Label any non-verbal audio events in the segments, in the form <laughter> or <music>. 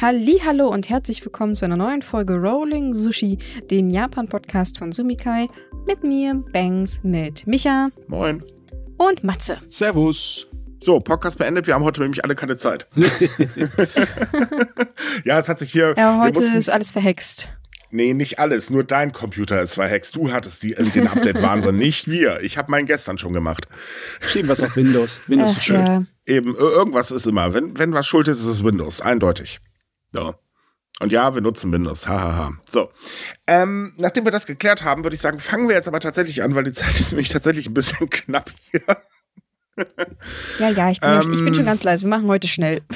Hallo und herzlich willkommen zu einer neuen Folge Rolling Sushi, den Japan-Podcast von Sumikai. Mit mir, Bangs, mit Micha. Moin. Und Matze. Servus. So, Podcast beendet. Wir haben heute nämlich alle keine Zeit. <laughs> <laughs> ja, es hat sich hier. Ja, heute mussten, ist alles verhext. Nee, nicht alles. Nur dein Computer ist verhext. Du hattest die, äh, den Update-Wahnsinn, <laughs> nicht wir. Ich habe meinen gestern schon gemacht. Schieben was auf Windows. Windows Ach, ist schuld. Ja. Eben, irgendwas ist immer. Wenn, wenn was schuld ist, ist es Windows. Eindeutig. So. Und ja, wir nutzen Windows. Hahaha. Ha, ha. So. Ähm, nachdem wir das geklärt haben, würde ich sagen, fangen wir jetzt aber tatsächlich an, weil die Zeit <laughs> ist nämlich tatsächlich ein bisschen <laughs> knapp hier. Ja, ja, ich bin, ähm, ich bin schon ganz leise. Wir machen heute schnell. <laughs>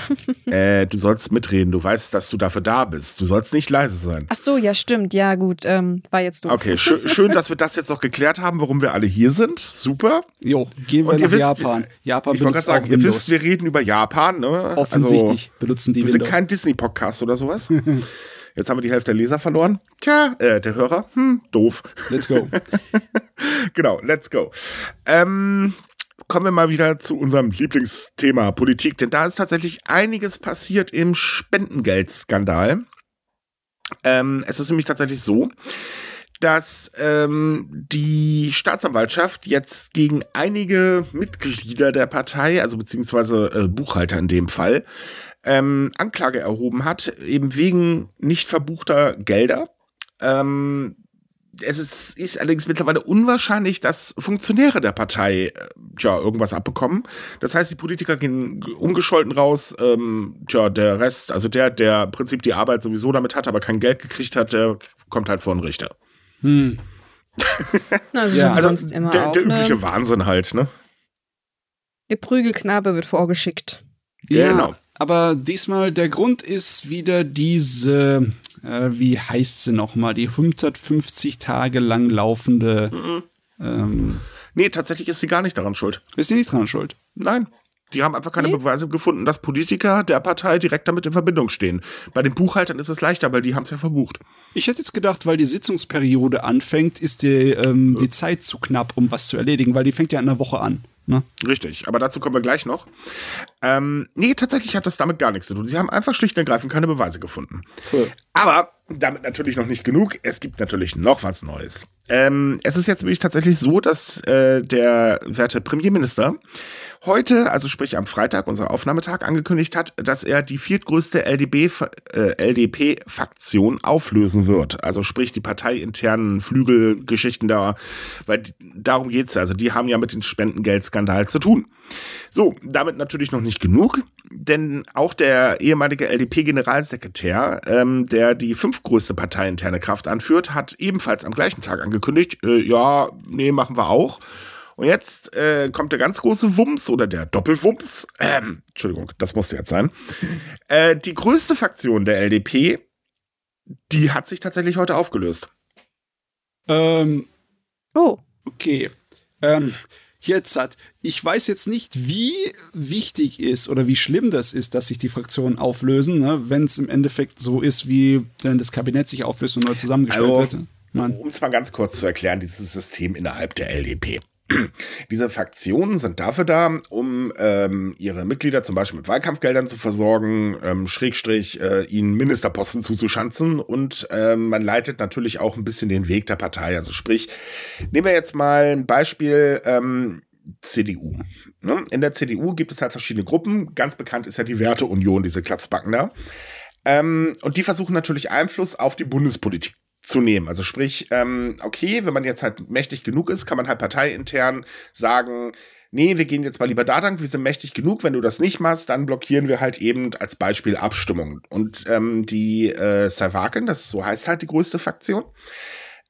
Äh, du sollst mitreden. Du weißt, dass du dafür da bist. Du sollst nicht leise sein. Ach so, ja, stimmt. Ja, gut. Ähm, war jetzt doof. Okay, sch schön, dass wir das jetzt noch geklärt haben, warum wir alle hier sind. Super. Jo, gehen wir Und nach wisst, Japan. Japan ich wollte gerade sagen, ihr wisst, wir reden über Japan. Ne? Offensichtlich also, benutzen die Wir Windows. sind kein Disney-Podcast oder sowas. <laughs> Jetzt haben wir die Hälfte der Leser verloren. Tja, äh, der Hörer, hm, doof. Let's go. <laughs> genau, let's go. Ähm, kommen wir mal wieder zu unserem Lieblingsthema Politik, denn da ist tatsächlich einiges passiert im Spendengeldskandal. Ähm, es ist nämlich tatsächlich so, dass ähm, die Staatsanwaltschaft jetzt gegen einige Mitglieder der Partei, also beziehungsweise äh, Buchhalter in dem Fall, ähm, Anklage erhoben hat, eben wegen nicht verbuchter Gelder. Ähm, es ist, ist allerdings mittlerweile unwahrscheinlich, dass Funktionäre der Partei äh, ja, irgendwas abbekommen. Das heißt, die Politiker gehen ungescholten raus. Ähm, tja, der Rest, also der, der im Prinzip die Arbeit sowieso damit hat, aber kein Geld gekriegt hat, der kommt halt vor den Richter. Hm. <laughs> also, ja, also sonst immer der, auch, der übliche ne? Wahnsinn halt, ne? Der Prügelknabe wird vorgeschickt. Ja, genau. aber diesmal der Grund ist wieder diese äh, wie heißt sie nochmal, die 150 Tage lang laufende. Mhm. Ähm, nee, tatsächlich ist sie gar nicht daran schuld. Ist sie nicht daran schuld? Nein. Die haben einfach keine nee. Beweise gefunden, dass Politiker der Partei direkt damit in Verbindung stehen. Bei den Buchhaltern ist es leichter, weil die haben es ja verbucht. Ich hätte jetzt gedacht, weil die Sitzungsperiode anfängt, ist die, ähm, die Zeit zu knapp, um was zu erledigen, weil die fängt ja in einer Woche an. Ne? Richtig, aber dazu kommen wir gleich noch. Ähm, nee, tatsächlich hat das damit gar nichts zu tun. Sie haben einfach schlicht und ergreifend keine Beweise gefunden. Cool. Aber damit natürlich noch nicht genug. Es gibt natürlich noch was Neues. Ähm, es ist jetzt wirklich tatsächlich so, dass äh, der werte Premierminister heute, also sprich am Freitag, unser Aufnahmetag, angekündigt hat, dass er die viertgrößte LDB, äh, auflösen wird. Also sprich die parteiinternen Flügelgeschichten da, weil darum geht's ja. Also die haben ja mit dem Spendengeldskandal zu tun. So, damit natürlich noch nicht genug, denn auch der ehemalige LDP-Generalsekretär, ähm, der die fünftgrößte parteiinterne Kraft anführt, hat ebenfalls am gleichen Tag angekündigt, äh, ja, nee, machen wir auch. Und jetzt äh, kommt der ganz große Wumms oder der Doppelwumms. Ähm, Entschuldigung, das musste jetzt sein. <laughs> Äh, die größte Fraktion der LDP, die hat sich tatsächlich heute aufgelöst. Ähm, oh. Okay. Ähm, jetzt hat, ich weiß jetzt nicht, wie wichtig ist oder wie schlimm das ist, dass sich die Fraktionen auflösen, ne? wenn es im Endeffekt so ist, wie wenn das Kabinett sich auflöst und neu zusammengestellt also, wird. Um es mal ganz kurz zu erklären, dieses System innerhalb der LDP. <clears throat> Diese Fraktionen sind dafür da, um ähm, ihre Mitglieder zum Beispiel mit Wahlkampfgeldern zu versorgen, ähm, Schrägstrich äh, ihnen Ministerposten zuzuschanzen und ähm, man leitet natürlich auch ein bisschen den Weg der Partei. Also sprich, nehmen wir jetzt mal ein Beispiel. Ähm, CDU. Ne? In der CDU gibt es halt verschiedene Gruppen. Ganz bekannt ist ja die Werteunion, diese Klapsbacken da. Ähm, und die versuchen natürlich Einfluss auf die Bundespolitik zu nehmen. Also sprich, ähm, okay, wenn man jetzt halt mächtig genug ist, kann man halt parteiintern sagen, nee, wir gehen jetzt mal lieber da lang, wir sind mächtig genug, wenn du das nicht machst, dann blockieren wir halt eben als Beispiel Abstimmungen. Und ähm, die äh, Sarwaken, das so heißt halt die größte Fraktion,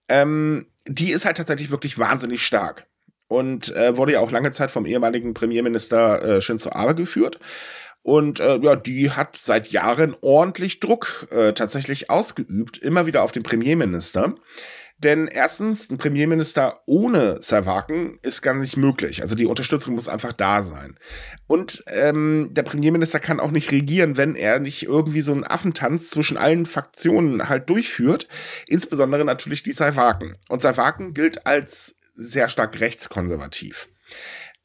ähm, die ist halt tatsächlich wirklich wahnsinnig stark. Und äh, wurde ja auch lange Zeit vom ehemaligen Premierminister äh, Shinzo Abe geführt. Und äh, ja, die hat seit Jahren ordentlich Druck äh, tatsächlich ausgeübt, immer wieder auf den Premierminister. Denn erstens, ein Premierminister ohne Servaken ist gar nicht möglich. Also die Unterstützung muss einfach da sein. Und ähm, der Premierminister kann auch nicht regieren, wenn er nicht irgendwie so einen Affentanz zwischen allen Fraktionen halt durchführt. Insbesondere natürlich die Servaken. Und Servaken gilt als sehr stark rechtskonservativ.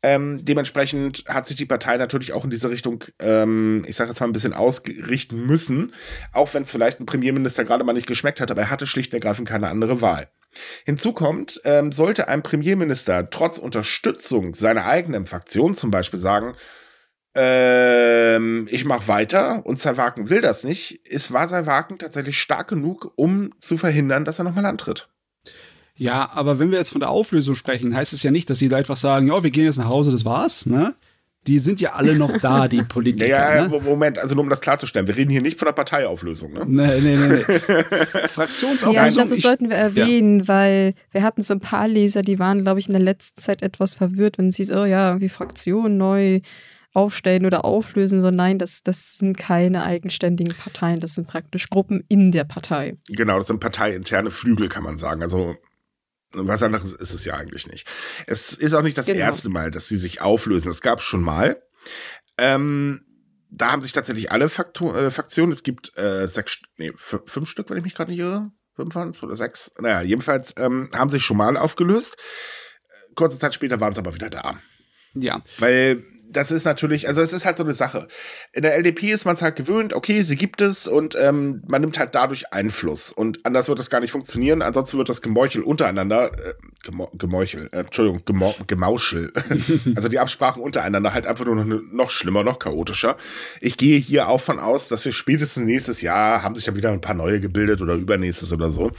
Ähm, dementsprechend hat sich die Partei natürlich auch in diese Richtung, ähm, ich sage jetzt mal, ein bisschen ausrichten müssen, auch wenn es vielleicht ein Premierminister gerade mal nicht geschmeckt hat, aber er hatte schlicht und ergreifend keine andere Wahl. Hinzu kommt, ähm, sollte ein Premierminister trotz Unterstützung seiner eigenen Fraktion zum Beispiel sagen, ähm, ich mache weiter und Zerwaken will das nicht, ist war tatsächlich stark genug, um zu verhindern, dass er nochmal antritt. Ja, aber wenn wir jetzt von der Auflösung sprechen, heißt es ja nicht, dass sie da einfach sagen, ja, wir gehen jetzt nach Hause, das war's, ne? Die sind ja alle noch da, die <laughs> Politiker. Ja, ja ne? Moment, also nur um das klarzustellen, wir reden hier nicht von der Parteiauflösung, ne? Nee, nee, nee, nee. <laughs> Fraktionsauflösung. Ja, ich glaube, das sollten wir erwähnen, ja. weil wir hatten so ein paar Leser, die waren, glaube ich, in der letzten Zeit etwas verwirrt, wenn sie so, oh ja, wie Fraktion neu aufstellen oder auflösen, sondern nein, das, das sind keine eigenständigen Parteien, das sind praktisch Gruppen in der Partei. Genau, das sind parteiinterne Flügel, kann man sagen. Also was anderes ist es ja eigentlich nicht. Es ist auch nicht das genau. erste Mal, dass sie sich auflösen. Das gab es schon mal. Ähm, da haben sich tatsächlich alle Faktor, äh, Faktionen, es gibt äh, sechs, nee, fünf Stück, wenn ich mich gerade nicht irre. Fünf waren es oder sechs? Naja, jedenfalls ähm, haben sich schon mal aufgelöst. Kurze Zeit später waren es aber wieder da. Ja. Weil das ist natürlich, also es ist halt so eine Sache. In der LDP ist man es halt gewöhnt, okay, sie gibt es und ähm, man nimmt halt dadurch Einfluss. Und anders wird das gar nicht funktionieren. Ansonsten wird das Gemeuchel untereinander, äh, Gemeuchel, äh, Entschuldigung, Gemau Gemauschel. <laughs> also die Absprachen untereinander halt einfach nur noch, noch schlimmer, noch chaotischer. Ich gehe hier auch von aus, dass wir spätestens nächstes Jahr haben sich dann wieder ein paar neue gebildet oder übernächstes oder so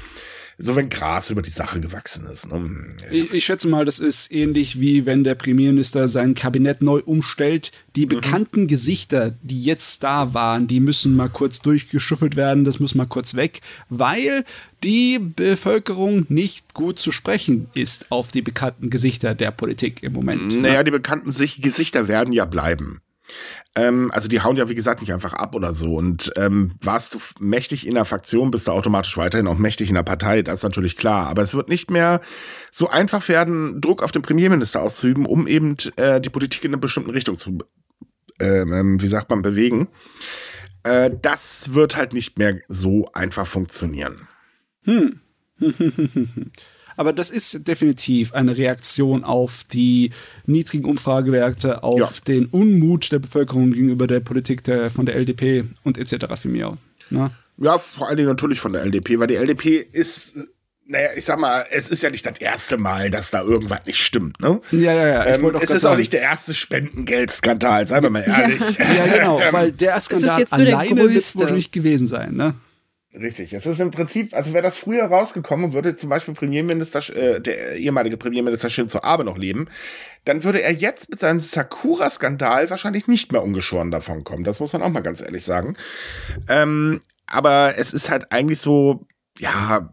so wenn Gras über die Sache gewachsen ist. Ne? Ich, ich, schätze mal, das ist ähnlich wie wenn der Premierminister sein Kabinett neu umstellt. Die mhm. bekannten Gesichter, die jetzt da waren, die müssen mal kurz durchgeschuffelt werden, das muss mal kurz weg, weil die Bevölkerung nicht gut zu sprechen ist auf die bekannten Gesichter der Politik im Moment. Naja, ne? die bekannten Gesichter werden ja bleiben. Ähm, also die hauen ja, wie gesagt, nicht einfach ab oder so. Und ähm, warst du mächtig in der Fraktion, bist du automatisch weiterhin auch mächtig in der Partei, das ist natürlich klar. Aber es wird nicht mehr so einfach werden, Druck auf den Premierminister auszuüben, um eben äh, die Politik in eine bestimmte Richtung zu, äh, wie sagt man, bewegen. Äh, das wird halt nicht mehr so einfach funktionieren. Hm. <laughs> <laughs> Aber das ist definitiv eine Reaktion auf die niedrigen Umfragewerte, auf ja. den Unmut der Bevölkerung gegenüber der Politik der, von der LDP und etc. für mich auch. Ne? Ja, vor allen Dingen natürlich von der LDP, weil die LDP ist naja, ich sag mal, es ist ja nicht das erste Mal, dass da irgendwas nicht stimmt, ne? Ja, ja, ja. Ähm, es ist sagen. auch nicht der erste Spendengeldskandal, seien wir mal <laughs> ehrlich. Ja, ja genau, weil der Skandal alleine wird es wohl nicht gewesen sein, ne? Richtig. Es ist im Prinzip, also wäre das früher rausgekommen und würde zum Beispiel Premierminister, äh, der ehemalige Premierminister Shinzo Abe noch leben, dann würde er jetzt mit seinem Sakura-Skandal wahrscheinlich nicht mehr ungeschoren davon kommen. Das muss man auch mal ganz ehrlich sagen. Ähm, aber es ist halt eigentlich so, ja,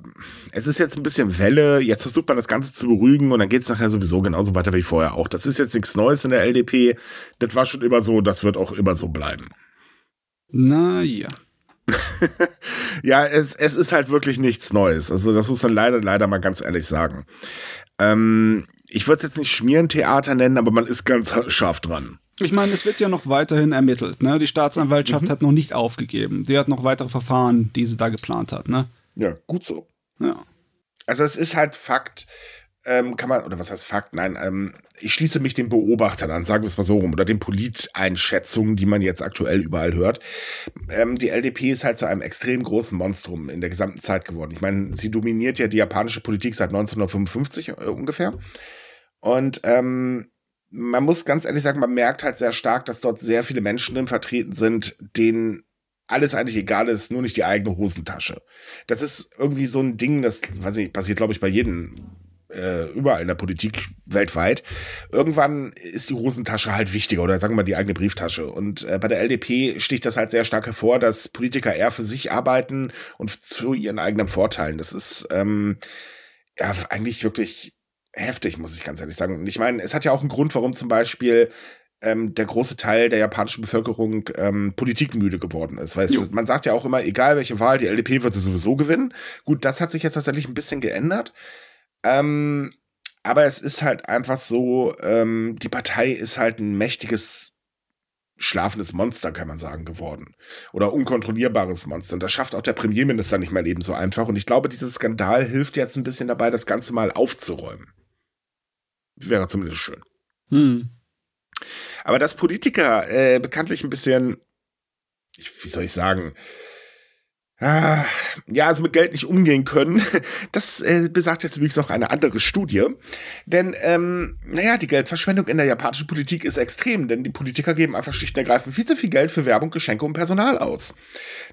es ist jetzt ein bisschen Welle, jetzt versucht man das Ganze zu beruhigen und dann geht es nachher sowieso genauso weiter wie vorher auch. Das ist jetzt nichts Neues in der LDP. Das war schon immer so, das wird auch immer so bleiben. Naja. <laughs> ja, es, es ist halt wirklich nichts Neues. Also, das muss man leider, leider mal ganz ehrlich sagen. Ähm, ich würde es jetzt nicht Schmierentheater nennen, aber man ist ganz scharf dran. Ich meine, es wird ja noch weiterhin ermittelt. Ne? Die Staatsanwaltschaft mhm. hat noch nicht aufgegeben. Die hat noch weitere Verfahren, die sie da geplant hat. Ne? Ja, gut so. Ja. Also es ist halt Fakt, ähm, kann man, oder was heißt Fakt? Nein, ähm, ich schließe mich den Beobachtern an, sagen wir es mal so rum, oder den Politeinschätzungen, die man jetzt aktuell überall hört. Ähm, die LDP ist halt zu einem extrem großen Monstrum in der gesamten Zeit geworden. Ich meine, sie dominiert ja die japanische Politik seit 1955 äh, ungefähr. Und ähm, man muss ganz ehrlich sagen, man merkt halt sehr stark, dass dort sehr viele Menschen drin vertreten sind, denen alles eigentlich egal ist, nur nicht die eigene Hosentasche. Das ist irgendwie so ein Ding, das, weiß ich, passiert, glaube ich, bei jedem äh, überall in der Politik weltweit. Irgendwann ist die Hosentasche halt wichtiger oder sagen wir mal die eigene Brieftasche. Und äh, bei der LDP sticht das halt sehr stark hervor, dass Politiker eher für sich arbeiten und zu ihren eigenen Vorteilen. Das ist ähm, ja eigentlich wirklich heftig, muss ich ganz ehrlich sagen. Und ich meine, es hat ja auch einen Grund, warum zum Beispiel ähm, der große Teil der japanischen Bevölkerung ähm, politikmüde geworden ist. Weil es, man sagt ja auch immer, egal welche Wahl, die LDP wird sie sowieso gewinnen. Gut, das hat sich jetzt tatsächlich ein bisschen geändert. Ähm, aber es ist halt einfach so, ähm, die Partei ist halt ein mächtiges schlafendes Monster, kann man sagen, geworden. Oder unkontrollierbares Monster. Und das schafft auch der Premierminister nicht mehr ebenso einfach. Und ich glaube, dieser Skandal hilft jetzt ein bisschen dabei, das Ganze mal aufzuräumen. Wäre zumindest schön. Hm. Aber dass Politiker äh, bekanntlich ein bisschen, wie soll ich sagen, ja, also mit Geld nicht umgehen können. <laughs> Das äh, besagt jetzt übrigens noch eine andere Studie. Denn, ähm, naja, die Geldverschwendung in der japanischen Politik ist extrem, denn die Politiker geben einfach schlicht und ergreifend viel zu viel Geld für Werbung, Geschenke und Personal aus.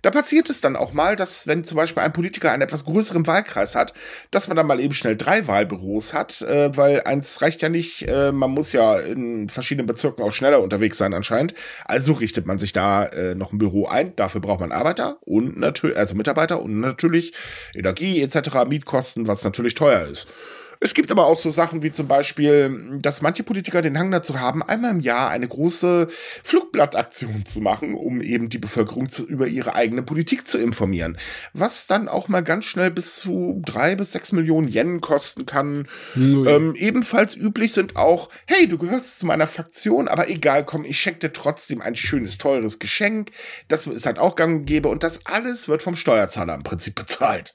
Da passiert es dann auch mal, dass, wenn zum Beispiel ein Politiker einen etwas größeren Wahlkreis hat, dass man dann mal eben schnell drei Wahlbüros hat, äh, weil eins reicht ja nicht, äh, man muss ja in verschiedenen Bezirken auch schneller unterwegs sein anscheinend. Also richtet man sich da äh, noch ein Büro ein. Dafür braucht man Arbeiter und natürlich also Mitarbeiter und natürlich Energie etc., Mietkosten, was natürlich teuer ist. Es gibt aber auch so Sachen wie zum Beispiel, dass manche Politiker den Hang dazu haben, einmal im Jahr eine große Flugblattaktion zu machen, um eben die Bevölkerung zu, über ihre eigene Politik zu informieren. Was dann auch mal ganz schnell bis zu drei bis sechs Millionen Yen kosten kann. Ähm, ebenfalls üblich sind auch, hey, du gehörst zu meiner Fraktion, aber egal, komm, ich schenke dir trotzdem ein schönes, teures Geschenk. Das ist halt auch gang und gäbe und das alles wird vom Steuerzahler im Prinzip bezahlt.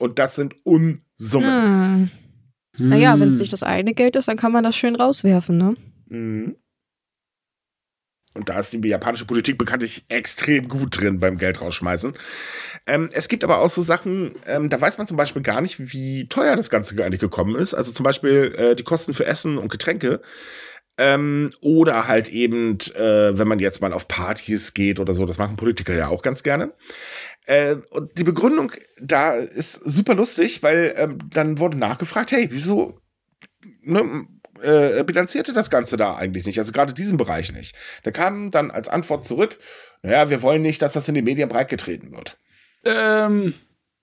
Und das sind Unsummen. Hm. Hm. Naja, wenn es nicht das eigene Geld ist, dann kann man das schön rauswerfen, ne? Mhm. Und da ist die japanische Politik bekanntlich extrem gut drin beim Geld rausschmeißen. Ähm, es gibt aber auch so Sachen, ähm, da weiß man zum Beispiel gar nicht, wie teuer das Ganze eigentlich gekommen ist. Also zum Beispiel äh, die Kosten für Essen und Getränke. Ähm, oder halt eben, äh, wenn man jetzt mal auf Partys geht oder so, das machen Politiker ja auch ganz gerne. Äh, und die Begründung da ist super lustig, weil ähm, dann wurde nachgefragt, hey, wieso ne, äh, bilanzierte das Ganze da eigentlich nicht? Also gerade diesen Bereich nicht. Da kam dann als Antwort zurück, naja, wir wollen nicht, dass das in den Medien breitgetreten wird. Ähm,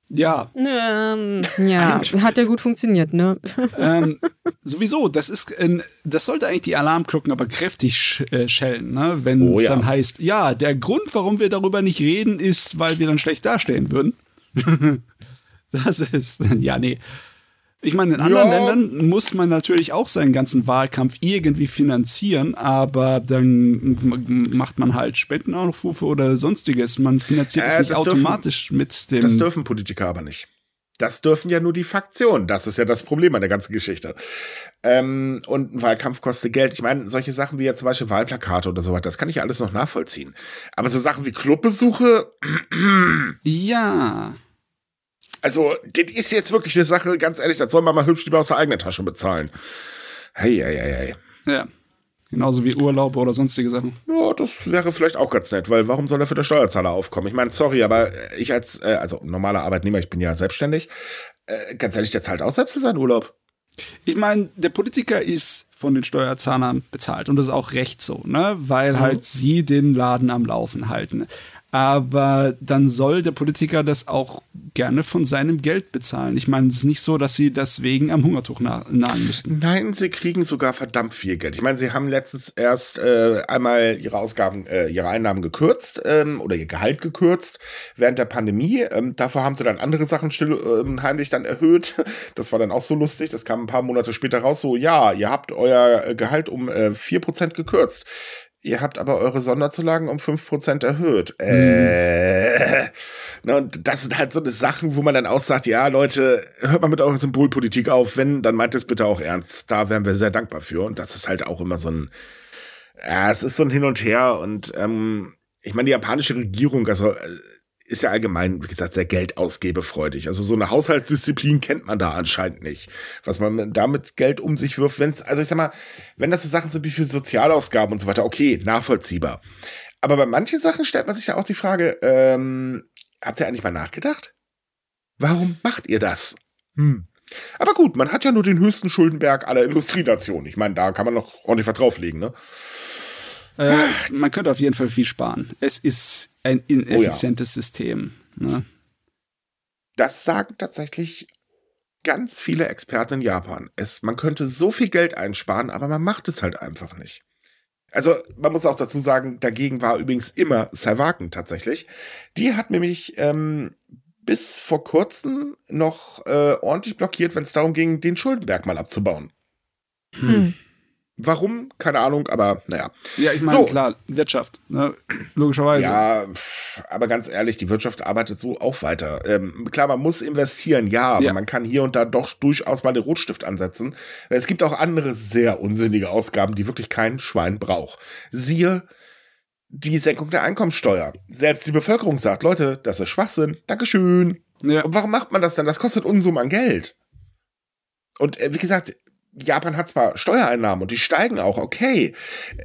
ja. Ähm, <laughs> ja, hat ja gut funktioniert, ne? Ähm, <laughs> sowieso, das ist, das sollte eigentlich die Alarmglocken aber kräftig sch äh, schellen, ne? Wenn es oh, ja. dann heißt, ja, der Grund, warum wir darüber nicht reden, ist, weil wir dann schlecht dastehen würden. <laughs> das ist, ja, nee. Ich meine, in anderen ja. Ländern muss man natürlich auch seinen ganzen Wahlkampf irgendwie finanzieren, aber dann macht man halt Spendenaufrufe oder sonstiges. Man finanziert es äh, nicht automatisch dürfen, mit dem. Das dürfen Politiker aber nicht. Das dürfen ja nur die Faktionen. Das ist ja das Problem an der ganzen Geschichte. Ähm, und ein Wahlkampf kostet Geld. Ich meine, solche Sachen wie jetzt zum Beispiel Wahlplakate oder so weiter, das kann ich ja alles noch nachvollziehen. Aber so Sachen wie Clubbesuche. <clears throat> ja. Also, das ist jetzt wirklich eine Sache, ganz ehrlich, das soll man mal hübsch lieber aus der eigenen Tasche bezahlen. Hey, hey, hey, hey. Ja. Genauso wie Urlaube oder sonstige Sachen. Ja, das wäre vielleicht auch ganz nett, weil warum soll er für der Steuerzahler aufkommen? Ich meine, sorry, aber ich als, äh, also normaler Arbeitnehmer, ich bin ja selbstständig, äh, ganz ehrlich, der zahlt auch selbst für seinen Urlaub. Ich meine, der Politiker ist von den Steuerzahlern bezahlt und das ist auch recht so, ne? Weil mhm. halt sie den Laden am Laufen halten aber dann soll der Politiker das auch gerne von seinem Geld bezahlen. Ich meine, es ist nicht so, dass sie deswegen am Hungertuch nahen müssten. Nein, sie kriegen sogar verdammt viel Geld. Ich meine, sie haben letztens erst äh, einmal ihre Ausgaben, äh, ihre Einnahmen gekürzt ähm, oder ihr Gehalt gekürzt während der Pandemie. Ähm, dafür haben sie dann andere Sachen still äh, heimlich dann erhöht. <laughs> Das war dann auch so lustig. Das kam ein paar Monate später raus. So, ja, ihr habt euer Gehalt um äh, 4% gekürzt. Ihr habt aber eure Sonderzulagen um 5% erhöht. Hm. Äh, und das sind halt so eine Sachen, wo man dann auch sagt, ja, Leute, hört mal mit eurer Symbolpolitik auf. Wenn, dann meint es bitte auch ernst. Da wären wir sehr dankbar für. Und das ist halt auch immer so ein, ja, es ist so ein Hin und Her. Und ähm, ich meine, die japanische Regierung, also äh, ist ja allgemein, wie gesagt, sehr geldausgebefreudig. Also so eine Haushaltsdisziplin kennt man da anscheinend nicht. Was man damit Geld um sich wirft, wenn es, also ich sag mal, wenn das so Sachen sind wie für Sozialausgaben und so weiter, okay, nachvollziehbar. Aber bei manchen Sachen stellt man sich ja auch die Frage, ähm, habt ihr eigentlich mal nachgedacht? Warum macht ihr das? Hm. Aber gut, man hat ja nur den höchsten Schuldenberg aller Industrienationen. Ich meine, da kann man noch ordentlich was drauflegen, ne? Äh, es, man könnte auf jeden Fall viel sparen. Es ist ein ineffizientes oh ja. System. Ne? Das sagen tatsächlich ganz viele Experten in Japan. Es, man könnte so viel Geld einsparen, aber man macht es halt einfach nicht. Also, man muss auch dazu sagen, dagegen war übrigens immer Saiwaken tatsächlich. Die hat nämlich ähm, bis vor kurzem noch äh, ordentlich blockiert, wenn es darum ging, den Schuldenberg mal abzubauen. Hm. Warum? Keine Ahnung, aber naja. Ja, ich meine, so. klar, Wirtschaft, ne? logischerweise. Ja, aber ganz ehrlich, die Wirtschaft arbeitet so auch weiter. Ähm, klar, man muss investieren, ja, aber ja. man kann hier und da doch durchaus mal den Rotstift ansetzen. Es gibt auch andere sehr unsinnige Ausgaben, die wirklich kein Schwein braucht. Siehe die Senkung der Einkommensteuer. Selbst die Bevölkerung sagt, Leute, das ist Schwachsinn. Dankeschön. Ja. Und warum macht man das dann? Das kostet Unsummen an Geld. Und äh, wie gesagt, Japan hat zwar Steuereinnahmen und die steigen auch, okay.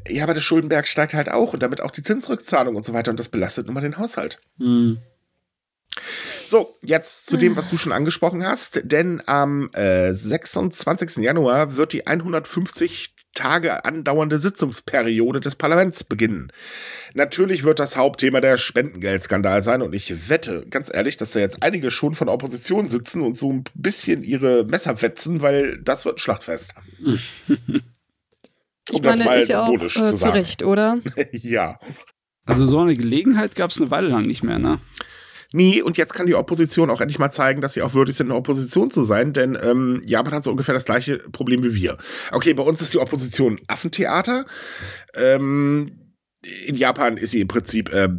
Ja, aber der Schuldenberg steigt halt auch und damit auch die Zinsrückzahlung und so weiter und das belastet nun mal den Haushalt. Mhm. So, jetzt zu dem, was du schon angesprochen hast, denn am äh, 26. Januar wird die 150 Tage andauernde Sitzungsperiode des Parlaments beginnen. Natürlich wird das Hauptthema der Spendengeldskandal sein und ich wette, ganz ehrlich, dass da jetzt einige schon von der Opposition sitzen und so ein bisschen ihre Messer wetzen, weil das wird ein Schlachtfest. um ich meine, das mal ist ja auch, äh, zu, zu Recht, oder? <laughs> ja. Also so eine Gelegenheit gab es eine Weile lang nicht mehr, ne? Nee, und jetzt kann die Opposition auch endlich mal zeigen, dass sie auch würdig sind, eine Opposition zu sein, denn ähm, Japan hat so ungefähr das gleiche Problem wie wir. Okay, bei uns ist die Opposition Affentheater. Ähm, in Japan ist sie im Prinzip, äh,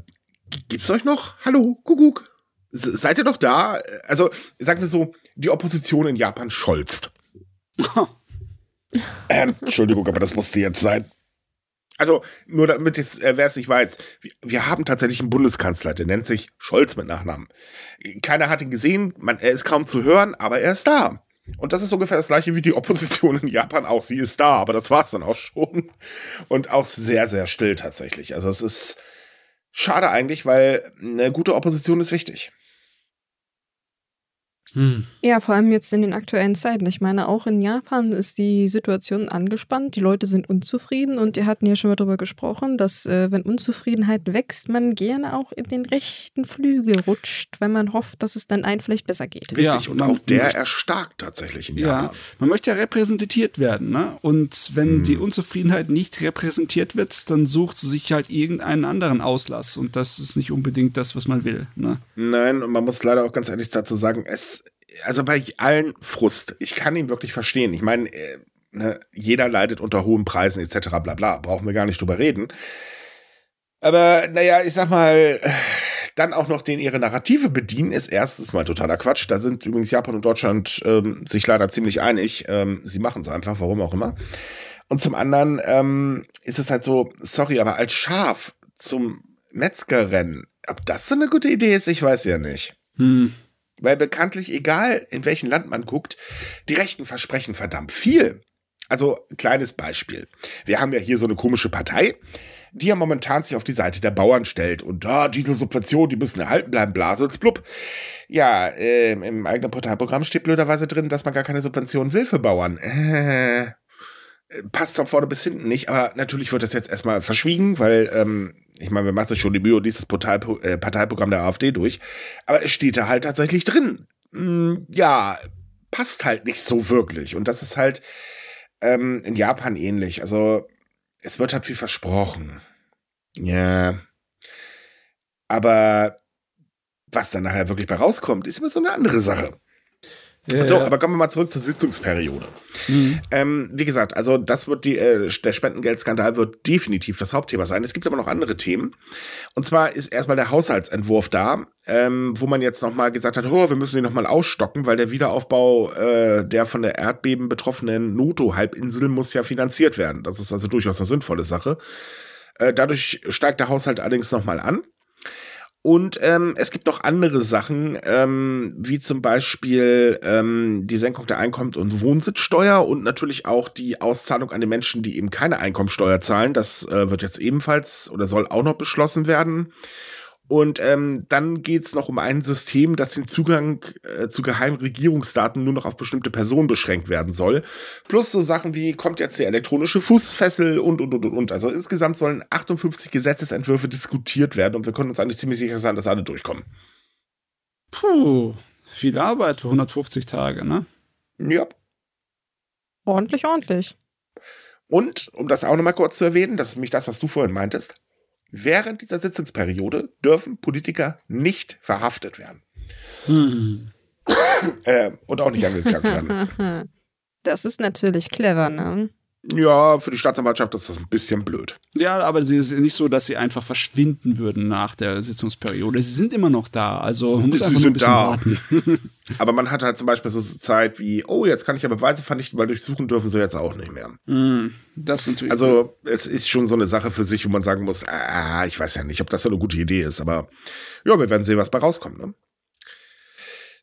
gibt's euch noch? Hallo, Kuckuck. Seid ihr noch da? Also, sagen wir so, die Opposition in Japan scholzt. <laughs> ähm, Entschuldigung, aber das musste jetzt sein. Also, nur damit es, äh, wer es nicht weiß, wir, wir, haben tatsächlich einen Bundeskanzler, der nennt sich Scholz mit Nachnamen. Keiner hat ihn gesehen, man, er ist kaum zu hören, aber er ist da. Und das ist ungefähr das gleiche wie die Opposition in Japan auch. Sie ist da, aber das war es dann auch schon. Und auch sehr, sehr still tatsächlich. Also es ist schade eigentlich, weil eine gute Opposition ist wichtig. Hm. Ja, vor allem jetzt in den aktuellen Zeiten. Ich meine, auch in Japan ist die Situation angespannt. Die Leute sind unzufrieden und wir hatten ja schon mal darüber gesprochen, dass äh, wenn Unzufriedenheit wächst, man gerne auch in den rechten Flügel rutscht, weil man hofft, dass es dann einem vielleicht besser geht. Richtig, ja, und auch der erstarkt tatsächlich in Japan. Ja, man möchte ja repräsentiert werden, ne? Und wenn hm. die Unzufriedenheit nicht repräsentiert wird, dann sucht sie sich halt irgendeinen anderen Auslass und das ist nicht unbedingt das, was man will. Ne? Nein, und man muss leider auch ganz ehrlich dazu sagen, es also bei allen Frust, ich kann ihn wirklich verstehen. Ich meine, äh, ne, jeder leidet unter hohen Preisen etc. bla bla, brauchen wir gar nicht drüber reden. Aber naja, ich sag mal, dann auch noch den ihre Narrative bedienen, ist erstens mal totaler Quatsch. Da sind übrigens Japan und Deutschland ähm, sich leider ziemlich einig. Ähm, sie machen es einfach, warum auch immer. Und zum anderen ähm, ist es halt so, sorry, aber als Schaf zum Metzgerrennen, ob das so eine gute Idee ist, ich weiß ja nicht. Hm. Weil bekanntlich, egal in welchem Land man guckt, die Rechten versprechen verdammt viel. Also, kleines Beispiel. Wir haben ja hier so eine komische Partei, die ja momentan sich auf die Seite der Bauern stellt und da, ah, diese Subventionen, die müssen erhalten bleiben, Blasels blub. Ja, äh, im eigenen Parteiprogramm steht blöderweise drin, dass man gar keine Subventionen will für Bauern. Äh, passt von vorne bis hinten nicht, aber natürlich wird das jetzt erstmal verschwiegen, weil ähm, ich meine, wir machen uns schon die Mühe und liest das Partei, äh, Parteiprogramm der AfD durch. Aber es steht da halt tatsächlich drin. Hm, ja, passt halt nicht so wirklich. Und das ist halt ähm, in Japan ähnlich. Also, es wird halt viel versprochen. Ja. Aber was dann nachher wirklich bei rauskommt, ist immer so eine andere Sache. Ja, so, aber kommen wir mal zurück zur Sitzungsperiode. Mhm. Ähm, wie gesagt, also das wird die, äh, der Spendengeldskandal wird definitiv das Hauptthema sein. Es gibt aber noch andere Themen. Und zwar ist erstmal der Haushaltsentwurf da, ähm, wo man jetzt nochmal gesagt hat, oh, wir müssen ihn nochmal ausstocken, weil der Wiederaufbau äh, der von der Erdbeben betroffenen Noto-Halbinsel muss ja finanziert werden. Das ist also durchaus eine sinnvolle Sache. Äh, dadurch steigt der Haushalt allerdings nochmal an. Und ähm, es gibt noch andere Sachen, ähm, wie zum Beispiel ähm, die Senkung der Einkommen- und Wohnsitzsteuer und natürlich auch die Auszahlung an die Menschen, die eben keine Einkommensteuer zahlen. Das äh, wird jetzt ebenfalls oder soll auch noch beschlossen werden. Und ähm, dann geht's noch um ein System, das den Zugang äh, zu geheimen Regierungsdaten nur noch auf bestimmte Personen beschränkt werden soll. Plus so Sachen wie, kommt jetzt die elektronische Fußfessel und, und, und, und. Also insgesamt sollen 58 Gesetzesentwürfe diskutiert werden und wir können uns eigentlich ziemlich sicher sein, dass alle durchkommen. Puh, viel Arbeit für 150 Tage, ne? Ja. Ordentlich, ordentlich. Und, um das auch nochmal kurz zu erwähnen, das ist nämlich das, was du vorhin meintest, Während dieser Sitzungsperiode dürfen Politiker nicht verhaftet werden. Hm. Äh, und auch nicht angeklagt werden. <laughs> Das ist natürlich clever, ne? Ja, für die Staatsanwaltschaft ist das ein bisschen blöd. Ja, aber es ist nicht so, dass sie einfach verschwinden würden nach der Sitzungsperiode. Sie sind immer noch da. Also man muss sie einfach nur ein bisschen da. warten. <laughs> aber man hat halt zum Beispiel so Zeit wie, oh, jetzt kann ich ja Beweise vernichten, weil durchsuchen dürfen sie jetzt auch nicht mehr. Mm, das natürlich. Also es ist schon so eine Sache für sich, wo man sagen muss, ah, ich weiß ja nicht, ob das so eine gute Idee ist, aber ja, wir werden sehen, was bei rauskommt. Ne?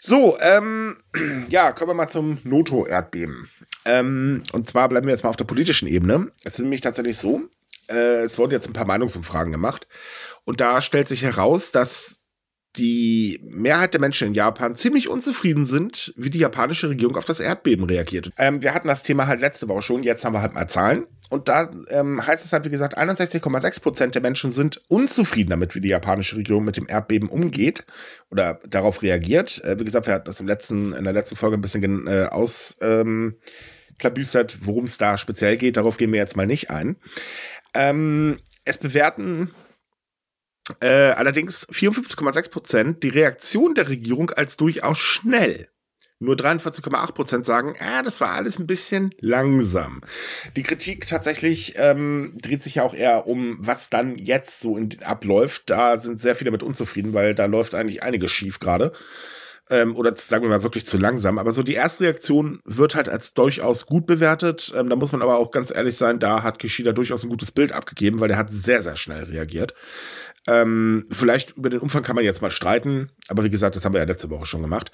So, ähm, <clears throat> ja, kommen wir mal zum Noto-Erdbeben. Ähm, und zwar bleiben wir jetzt mal auf der politischen Ebene. Es ist nämlich tatsächlich so, äh, es wurden jetzt ein paar Meinungsumfragen gemacht. Und da stellt sich heraus, dass die Mehrheit der Menschen in Japan ziemlich unzufrieden sind, wie die japanische Regierung auf das Erdbeben reagiert. Ähm, wir hatten das Thema halt letzte Woche schon, jetzt haben wir halt mal Zahlen. Und da ähm, heißt es halt, wie gesagt, 61,6 Prozent der Menschen sind unzufrieden damit, wie die japanische Regierung mit dem Erdbeben umgeht oder darauf reagiert. Äh, wie gesagt, wir hatten das im letzten, in der letzten Folge ein bisschen äh, aus. Ähm, worum es da speziell geht. Darauf gehen wir jetzt mal nicht ein. Ähm, es bewerten äh, allerdings 54,6 Prozent die Reaktion der Regierung als durchaus schnell. Nur 43,8 Prozent sagen, ah, das war alles ein bisschen langsam. Die Kritik tatsächlich ähm, dreht sich ja auch eher um, was dann jetzt so in, abläuft. Da sind sehr viele mit unzufrieden, weil da läuft eigentlich einiges schief gerade ähm, oder sagen wir mal wirklich zu langsam. Aber so die erste Reaktion wird halt als durchaus gut bewertet. Ähm, da muss man aber auch ganz ehrlich sein, da hat Kishida durchaus ein gutes Bild abgegeben, weil der hat sehr, sehr schnell reagiert. Ähm, vielleicht über den Umfang kann man jetzt mal streiten, aber wie gesagt, das haben wir ja letzte Woche schon gemacht.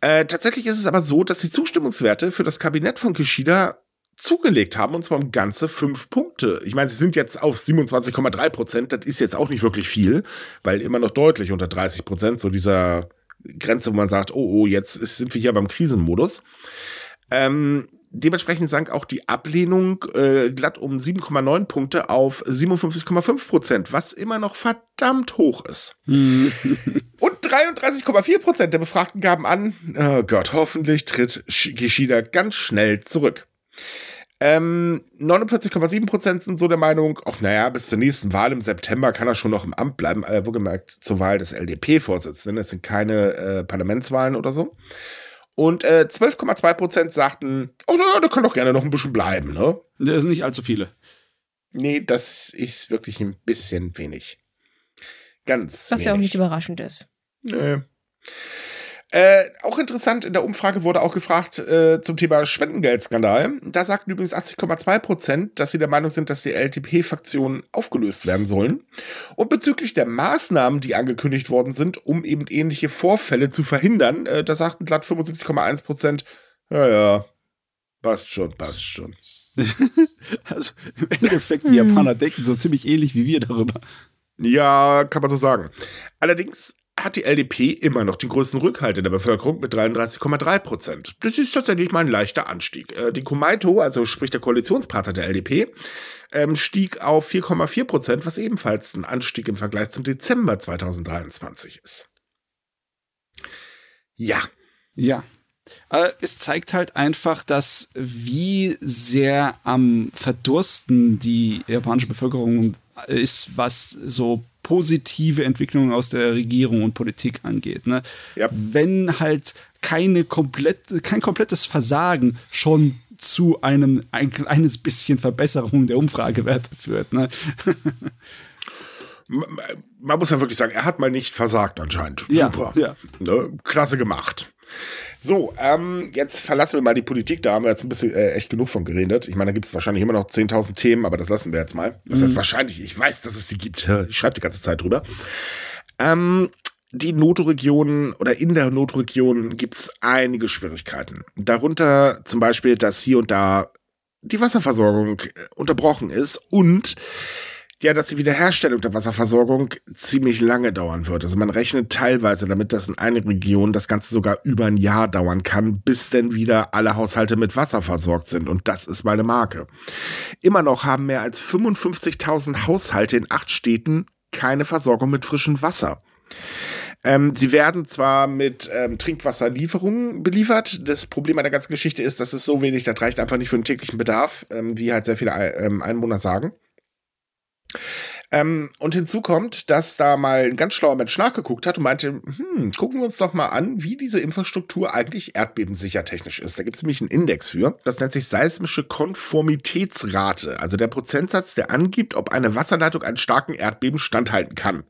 Äh, tatsächlich ist es aber so, dass die Zustimmungswerte für das Kabinett von Kishida zugelegt haben, und zwar um ganze fünf Punkte. Ich meine, sie sind jetzt auf 27,3 Prozent, das ist jetzt auch nicht wirklich viel, weil immer noch deutlich unter 30 Prozent, so dieser Grenze, wo man sagt, oh, oh, jetzt sind wir hier beim Krisenmodus. Ähm, dementsprechend sank auch die Ablehnung äh, glatt um 7,9 Punkte auf 57,5 Prozent, was immer noch verdammt hoch ist. Und 33,4 Prozent der Befragten gaben an, oh Gott, hoffentlich tritt Kishida ganz schnell zurück. Ähm, 49,7% sind so der Meinung, ach naja, bis zur nächsten Wahl im September kann er schon noch im Amt bleiben, äh, wohlgemerkt zur Wahl des LDP-Vorsitzenden. Es sind keine äh, Parlamentswahlen oder so. Und äh, 12,2% sagten, oh naja, der kann doch gerne noch ein bisschen bleiben, ne? Das sind nicht allzu viele. Nee, das ist wirklich ein bisschen wenig. Ganz Was wenig. ja auch nicht überraschend ist. Nee. Äh, auch interessant, in der Umfrage wurde auch gefragt äh, zum Thema Spendengeldskandal. Da sagten übrigens 80,2 Prozent, dass sie der Meinung sind, dass die LTP-Fraktionen aufgelöst werden sollen. Und bezüglich der Maßnahmen, die angekündigt worden sind, um eben ähnliche Vorfälle zu verhindern, äh, da sagten glatt 75,1 Prozent, ja, ja, passt schon, passt schon. <laughs> also im Endeffekt, die Japaner denken so ziemlich ähnlich wie wir darüber. Ja, kann man so sagen. Allerdings hat die LDP immer noch den größten Rückhalt in der Bevölkerung mit 33,3 Prozent. Das ist tatsächlich mal ein leichter Anstieg. Äh, die Kumaito, also sprich der Koalitionspartner der LDP, ähm, stieg auf 4,4 Prozent, was ebenfalls ein Anstieg im Vergleich zum Dezember 2023 ist. Ja. Ja. Es zeigt halt einfach, dass wie sehr am Verdursten die japanische Bevölkerung ist, was so positive Entwicklungen aus der Regierung und Politik angeht. Ne? Ja. Wenn halt keine komplett, kein komplettes Versagen schon zu einem ein kleines bisschen Verbesserung der Umfragewerte führt. Ne? Man muss ja wirklich sagen, er hat mal nicht versagt anscheinend. Ja, Super. Ja. Ne? Klasse gemacht. So, ähm, jetzt verlassen wir mal die Politik. Da haben wir jetzt ein bisschen äh, echt genug von geredet. Ich meine, da gibt es wahrscheinlich immer noch 10.000 Themen, aber das lassen wir jetzt mal. Das heißt mhm. wahrscheinlich, ich weiß, dass es die gibt. Ich schreibe die ganze Zeit drüber. Ähm, die Notoregionen oder in der Notoregion gibt es einige Schwierigkeiten. Darunter zum Beispiel, dass hier und da die Wasserversorgung äh, unterbrochen ist und ja, dass die Wiederherstellung der Wasserversorgung ziemlich lange dauern wird. Also man rechnet teilweise damit, dass in einigen Regionen das Ganze sogar über ein Jahr dauern kann, bis denn wieder alle Haushalte mit Wasser versorgt sind. Und das ist meine Marke. Immer noch haben mehr als 55.000 Haushalte in acht Städten keine Versorgung mit frischem Wasser. Ähm, sie werden zwar mit ähm, Trinkwasserlieferungen beliefert. Das Problem an der ganzen Geschichte ist, dass es so wenig, das reicht einfach nicht für den täglichen Bedarf, ähm, wie halt sehr viele ähm, Einwohner sagen. Ähm, und hinzu kommt, dass da mal ein ganz schlauer Mensch nachgeguckt hat und meinte, hm, gucken wir uns doch mal an, wie diese Infrastruktur eigentlich erdbebensicher technisch ist. Da gibt es nämlich einen Index für. Das nennt sich seismische Konformitätsrate, also der Prozentsatz, der angibt, ob eine Wasserleitung einen starken Erdbeben standhalten kann.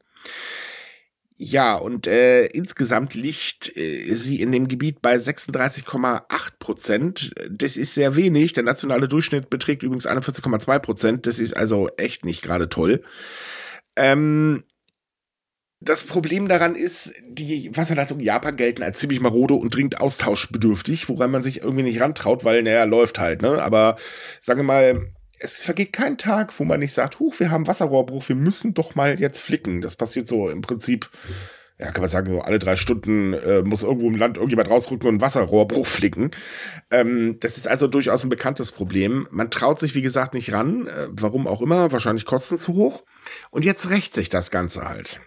Ja, und äh, insgesamt liegt äh, sie in dem Gebiet bei 36,8 Prozent. Das ist sehr wenig. Der nationale Durchschnitt beträgt übrigens 41,2 Prozent. Das ist also echt nicht gerade toll. Ähm, das Problem daran ist, die Wasserleitungen Japan gelten als ziemlich marode und dringend austauschbedürftig, woran man sich irgendwie nicht rantraut, weil, naja, läuft halt, ne? Aber sagen wir mal, es vergeht kein Tag, wo man nicht sagt, huch, wir haben Wasserrohrbruch, wir müssen doch mal jetzt flicken. Das passiert so im Prinzip, ja, kann man sagen, so alle drei Stunden äh, muss irgendwo im Land irgendjemand rausrücken und Wasserrohrbruch flicken. Ähm, das ist also durchaus ein bekanntes Problem. Man traut sich, wie gesagt, nicht ran, äh, warum auch immer, wahrscheinlich Kosten zu hoch. Und jetzt rächt sich das Ganze halt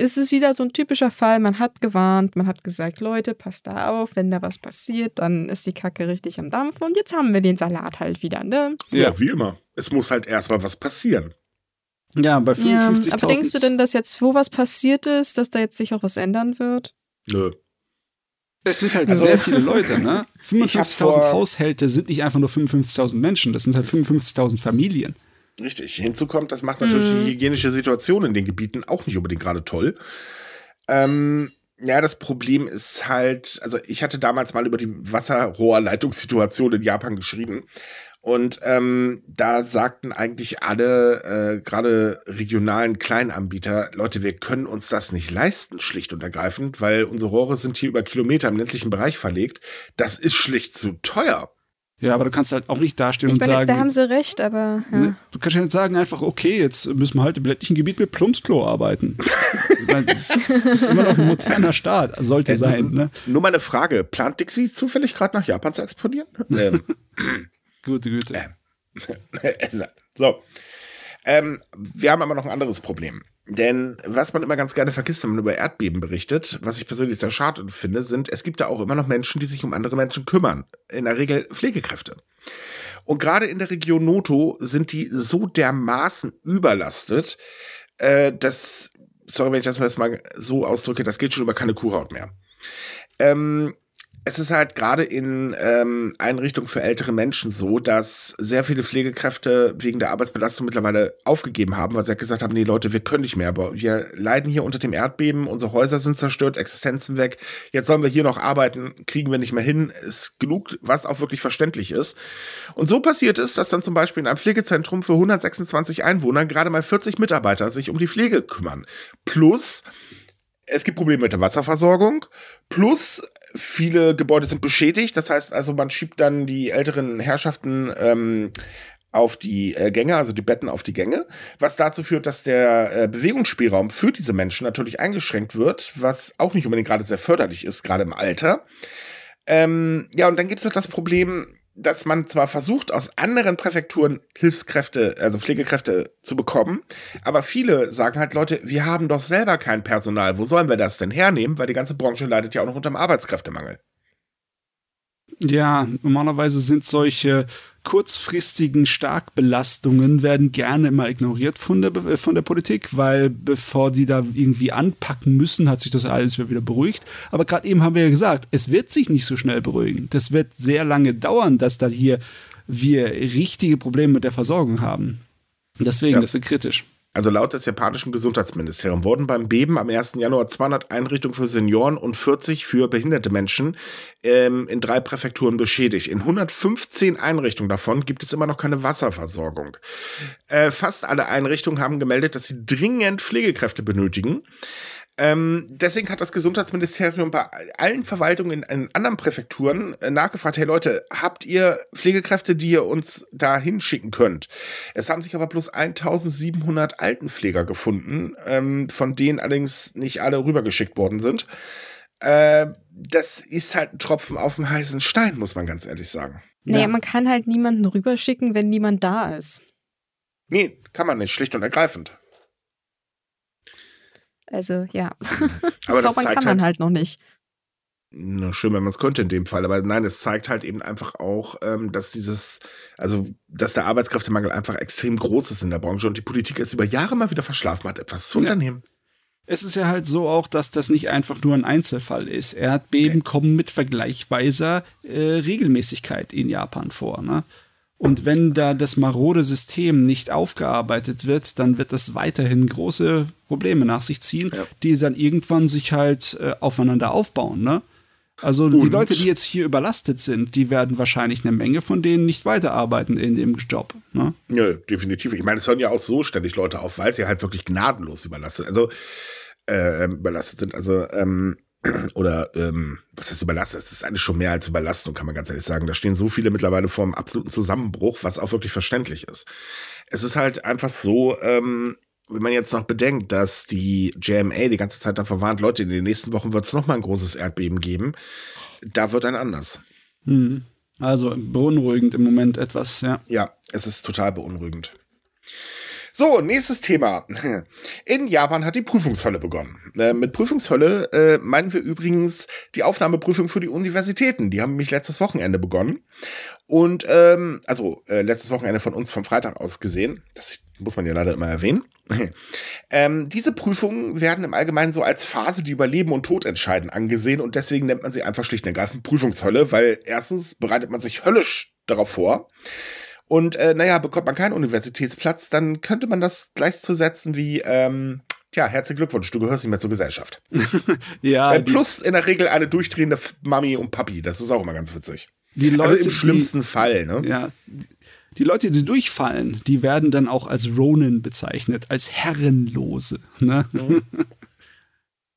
ist es wieder so ein typischer Fall, man hat gewarnt, man hat gesagt, Leute, passt da auf, wenn da was passiert, dann ist die Kacke richtig am Dampfen und jetzt haben wir den Salat halt wieder, ne? Ja, wie immer. Es muss halt erstmal was passieren. Ja, bei 55.000. Ja, aber denkst du denn, dass jetzt, wo was passiert ist, dass da jetzt sich auch was ändern wird? Nö. Es sind halt also, sehr viele Leute, ne? 55.000 Haushalte sind nicht einfach nur 55.000 Menschen, das sind halt 55.000 Familien. Richtig. Hinzu kommt, das macht natürlich mhm. die hygienische Situation in den Gebieten auch nicht unbedingt gerade toll. Ähm, ja, das Problem ist halt, also ich hatte damals mal über die Wasserrohrleitungssituation in Japan geschrieben. Und ähm, da sagten eigentlich alle, äh, gerade regionalen Kleinanbieter, Leute, wir können uns das nicht leisten, schlicht und ergreifend, weil unsere Rohre sind hier über Kilometer im ländlichen Bereich verlegt. Das ist schlicht zu teuer. Ja, aber du kannst halt auch nicht dastehen ich und meine, sagen. Da haben sie recht, aber. Ja. Ne, du kannst ja nicht sagen einfach, okay, jetzt müssen wir halt im ländlichen Gebiet mit Plumpsklo arbeiten. <laughs> das ist immer noch ein moderner Staat, sollte äh, sein. Ne? Nur mal eine Frage: Plant Dixie zufällig gerade nach Japan zu exportieren? ähm. <laughs> Gute Güte. Ähm. <laughs> so. Ähm, wir haben aber noch ein anderes Problem. Denn was man immer ganz gerne vergisst, wenn man über Erdbeben berichtet, was ich persönlich sehr schade finde, sind, es gibt da auch immer noch Menschen, die sich um andere Menschen kümmern. In der Regel Pflegekräfte. Und gerade in der Region Noto sind die so dermaßen überlastet, äh, dass, sorry, wenn ich das mal so ausdrücke, das geht schon über keine Kuhhaut mehr. Ähm, es ist halt gerade in ähm, Einrichtungen für ältere Menschen so, dass sehr viele Pflegekräfte wegen der Arbeitsbelastung mittlerweile aufgegeben haben, weil sie halt gesagt haben, nee Leute, wir können nicht mehr, aber wir leiden hier unter dem Erdbeben, unsere Häuser sind zerstört, Existenzen weg, jetzt sollen wir hier noch arbeiten, kriegen wir nicht mehr hin, ist genug, was auch wirklich verständlich ist. Und so passiert es, dass dann zum Beispiel in einem Pflegezentrum für 126 Einwohner gerade mal 40 Mitarbeiter sich um die Pflege kümmern. Plus es gibt Probleme mit der Wasserversorgung. Plus viele Gebäude sind beschädigt. Das heißt also, man schiebt dann die älteren Herrschaften ähm, auf die äh, Gänge, also die Betten auf die Gänge, was dazu führt, dass der äh, Bewegungsspielraum für diese Menschen natürlich eingeschränkt wird, was auch nicht unbedingt gerade sehr förderlich ist, gerade im Alter. Ähm, ja, und dann gibt es noch das Problem, dass man zwar versucht, aus anderen Präfekturen Hilfskräfte, also Pflegekräfte zu bekommen, aber viele sagen halt, Leute, wir haben doch selber kein Personal. Wo sollen wir das denn hernehmen? Weil die ganze Branche leidet ja auch noch unter dem Arbeitskräftemangel. Ja, normalerweise sind solche kurzfristigen Starkbelastungen werden gerne mal ignoriert von der, von der Politik, weil bevor die da irgendwie anpacken müssen, hat sich das alles wieder beruhigt. Aber gerade eben haben wir ja gesagt, es wird sich nicht so schnell beruhigen. Das wird sehr lange dauern, dass da hier wir richtige Probleme mit der Versorgung haben. Deswegen, ja. das wird kritisch. Also laut des japanischen Gesundheitsministeriums wurden beim Beben am 1. Januar 200 Einrichtungen für Senioren und 40 für behinderte Menschen ähm, in drei Präfekturen beschädigt. In 115 Einrichtungen davon gibt es immer noch keine Wasserversorgung. Äh, fast alle Einrichtungen haben gemeldet, dass sie dringend Pflegekräfte benötigen. Ähm, deswegen hat das Gesundheitsministerium bei allen Verwaltungen in, in anderen Präfekturen äh, nachgefragt, hey Leute, habt ihr Pflegekräfte, die ihr uns da hinschicken könnt? Es haben sich aber bloß 1700 Altenpfleger gefunden, ähm, von denen allerdings nicht alle rübergeschickt worden sind. Äh, das ist halt ein Tropfen auf dem heißen Stein, muss man ganz ehrlich sagen. Naja, ja. man kann halt niemanden rüberschicken, wenn niemand da ist. Nee, kann man nicht, schlicht und ergreifend. Also ja, <laughs> Aber zaubern kann man halt, halt noch nicht. schön, wenn man es könnte in dem Fall, aber nein, es zeigt halt eben einfach auch, ähm, dass dieses, also dass der Arbeitskräftemangel einfach extrem groß ist in der Branche und die Politik es über Jahre mal wieder verschlafen hat, etwas zu ja. unternehmen. Es ist ja halt so auch, dass das nicht einfach nur ein Einzelfall ist. Erdbeben okay. kommen mit vergleichweiser äh, Regelmäßigkeit in Japan vor. Ne? Und wenn da das marode System nicht aufgearbeitet wird, dann wird das weiterhin große Probleme nach sich ziehen, ja. die dann irgendwann sich halt äh, aufeinander aufbauen. Ne? Also Und? die Leute, die jetzt hier überlastet sind, die werden wahrscheinlich eine Menge von denen nicht weiterarbeiten in dem Job. Ne? Ja, definitiv. Ich meine, es hören ja auch so ständig Leute auf, weil sie halt wirklich gnadenlos überlastet, also äh, überlastet sind. Also ähm, <clears throat> oder ähm, was heißt überlastet? Das ist eigentlich schon mehr als Überlastung, kann man ganz ehrlich sagen. Da stehen so viele mittlerweile vor einem absoluten Zusammenbruch, was auch wirklich verständlich ist. Es ist halt einfach so, ähm, wenn man jetzt noch bedenkt, dass die JMA die ganze Zeit davor warnt, Leute, in den nächsten Wochen wird es nochmal ein großes Erdbeben geben, da wird ein anders. Hm. Also beunruhigend im Moment etwas, ja. Ja, es ist total beunruhigend. So, nächstes Thema. In Japan hat die Prüfungshölle begonnen. Äh, mit Prüfungshölle äh, meinen wir übrigens die Aufnahmeprüfung für die Universitäten. Die haben nämlich letztes Wochenende begonnen. Und, ähm, also äh, letztes Wochenende von uns vom Freitag aus gesehen. Das muss man ja leider immer erwähnen. <laughs> ähm, diese Prüfungen werden im Allgemeinen so als Phase, die über Leben und Tod entscheiden, angesehen und deswegen nennt man sie einfach schlicht und ergreifend Prüfungshölle, weil erstens bereitet man sich höllisch darauf vor und äh, naja, bekommt man keinen Universitätsplatz, dann könnte man das gleichzusetzen wie, ähm, tja, herzlichen Glückwunsch, du gehörst nicht mehr zur Gesellschaft. <laughs> ja. Äh, plus in der Regel eine durchdrehende Mami und Papi, das ist auch immer ganz witzig. Die Leute, also im schlimmsten die, Fall, ne? Ja. Die Leute, die durchfallen, die werden dann auch als Ronin bezeichnet, als Herrenlose. Ne? Mhm.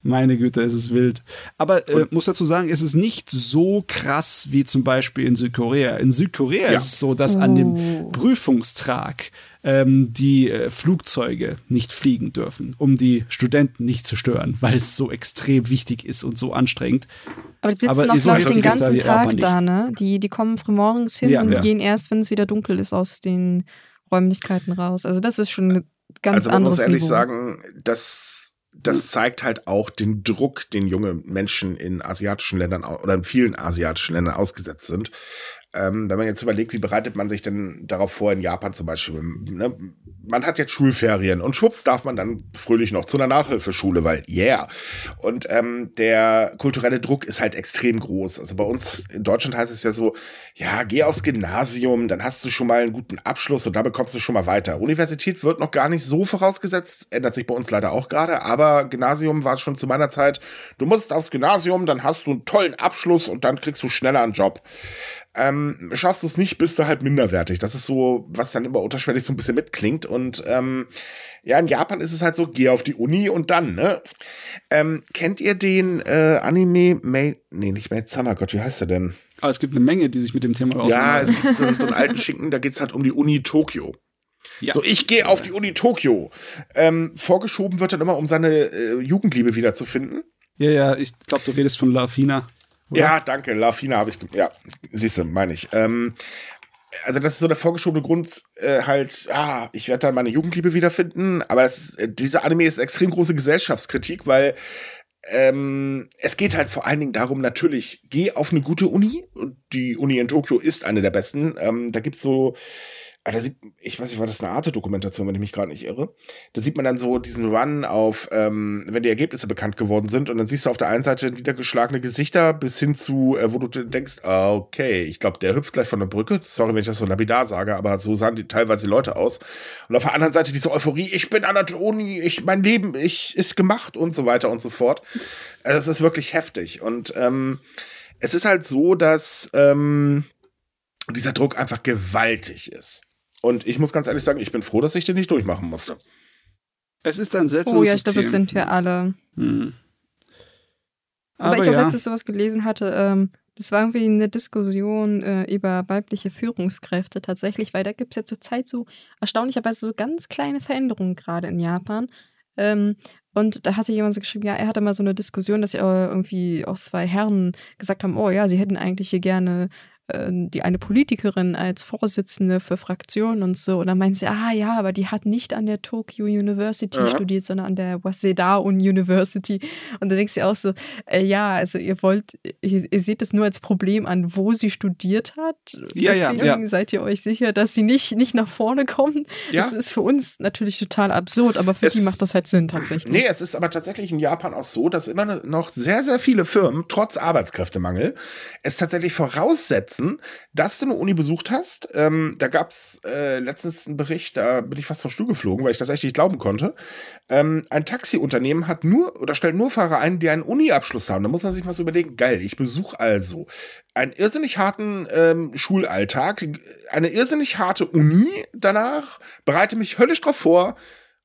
Meine Güte, es ist wild. Aber äh, muss dazu sagen, es ist nicht so krass wie zum Beispiel in Südkorea. In Südkorea ja. ist es so, dass oh. an dem oh. Prüfungstrag ähm, die äh, Flugzeuge nicht fliegen dürfen, um die Studenten nicht zu stören, weil es so extrem wichtig ist und so anstrengend. Aber die sitzen Aber noch, ich, den ganzen da Tag da, ne? Die, die kommen frühmorgens hin ja, und ja. gehen erst, wenn es wieder dunkel ist, aus den Räumlichkeiten raus. Also das ist schon ein ganz also, anderes Also man muss ehrlich Niveau. sagen, dass das zeigt halt auch den Druck, den junge Menschen in asiatischen Ländern oder in vielen asiatischen Ländern ausgesetzt sind. Ähm, wenn man jetzt überlegt, wie bereitet man sich denn darauf vor in Japan zum Beispiel? Ne? Man hat jetzt Schulferien und schwupps darf man dann fröhlich noch zu einer Nachhilfeschule, weil yeah. Und ähm, der kulturelle Druck ist halt extrem groß. Also bei uns in Deutschland heißt es ja so, ja, geh aufs Gymnasium, dann hast du schon mal einen guten Abschluss und da bekommst du schon mal weiter. Universität wird noch gar nicht so vorausgesetzt, ändert sich bei uns leider auch gerade, aber Gymnasium war schon zu meiner Zeit, du musst aufs Gymnasium, dann hast du einen tollen Abschluss und dann kriegst du schneller einen Job. Ähm, schaffst du es nicht, bist du halt minderwertig. Das ist so, was dann immer unterschwellig so ein bisschen mitklingt. Und ähm, ja, in Japan ist es halt so, geh auf die Uni und dann, ne? Ähm, kennt ihr den äh, Anime May, nee, nicht Maid Summer, Gott, wie heißt der denn? Aber es gibt eine Menge, die sich mit dem Thema auseinandersetzen. Ja, es gibt so, so einen alten Schinken, da geht's halt um die Uni Tokio. Ja. So, ich gehe auf die Uni Tokio. Ähm, vorgeschoben wird dann immer, um seine äh, Jugendliebe wiederzufinden. Ja, ja, ich glaube, du redest von Lafina. Oder? Ja, danke. Lafina habe ich. Ja, siehst du, meine ich. Ähm, also das ist so der vorgeschobene Grund, äh, halt, ah, ich werde dann meine Jugendliebe wiederfinden. Aber es, äh, dieser Anime ist extrem große Gesellschaftskritik, weil ähm, es geht halt vor allen Dingen darum, natürlich, geh auf eine gute Uni. Und die Uni in Tokio ist eine der besten. Ähm, da gibt's so da sieht, ich weiß nicht, war das eine Arte-Dokumentation, wenn ich mich gerade nicht irre. Da sieht man dann so diesen Run auf, ähm, wenn die Ergebnisse bekannt geworden sind und dann siehst du auf der einen Seite niedergeschlagene Gesichter bis hin zu, äh, wo du denkst, ah, okay, ich glaube, der hüpft gleich von der Brücke. Sorry, wenn ich das so lapidar sage, aber so sahen die teilweise Leute aus. Und auf der anderen Seite diese Euphorie, ich bin an der Uni, ich, mein Leben, ich, ist gemacht und so weiter und so fort. Also, das ist wirklich heftig. Und ähm, es ist halt so, dass ähm, dieser Druck einfach gewaltig ist. Und ich muss ganz ehrlich sagen, ich bin froh, dass ich den nicht durchmachen musste. Es ist ein seltsames Oh ja, ich glaube, das sind wir alle. Hm. Aber, Aber, ich habe ja. letztens sowas gelesen hatte, ähm, das war irgendwie eine Diskussion äh, über weibliche Führungskräfte tatsächlich, weil da gibt es ja zurzeit so erstaunlicherweise so ganz kleine Veränderungen gerade in Japan. Ähm, und da hatte jemand so geschrieben, ja, er hatte mal so eine Diskussion, dass ja irgendwie auch zwei Herren gesagt haben, oh ja, sie hätten eigentlich hier gerne äh, die eine Politikerin als Vorsitzende für Fraktionen und so. Und dann meint sie, ah ja, aber die hat nicht an der Tokyo University ja. studiert, sondern an der Waseda University. Und da denkst du auch so, äh, ja, also ihr wollt, ihr, ihr, seht es nur als Problem an, wo sie studiert hat. Ja, Deswegen ja, ja. seid ihr euch sicher, dass sie nicht, nicht nach vorne kommen. Ja. Das ist für uns natürlich total absurd, aber für es, die macht das halt Sinn tatsächlich. Nee, es ist aber tatsächlich in Japan auch so, dass immer noch sehr, sehr viele Firmen, trotz Arbeitskräftemangel, es tatsächlich voraussetzen, dass du eine Uni besucht hast. Ähm, da gab es äh, letztens einen Bericht, da bin ich fast vom Stuhl geflogen, weil ich das echt nicht glauben konnte. Ähm, ein Taxiunternehmen hat nur oder stellt nur Fahrer ein, die einen Uni-Abschluss haben. Da muss man sich mal so überlegen, geil, ich besuche also einen irrsinnig harten ähm, Schulalltag, eine irrsinnig harte Uni danach, bereite mich höllisch drauf vor,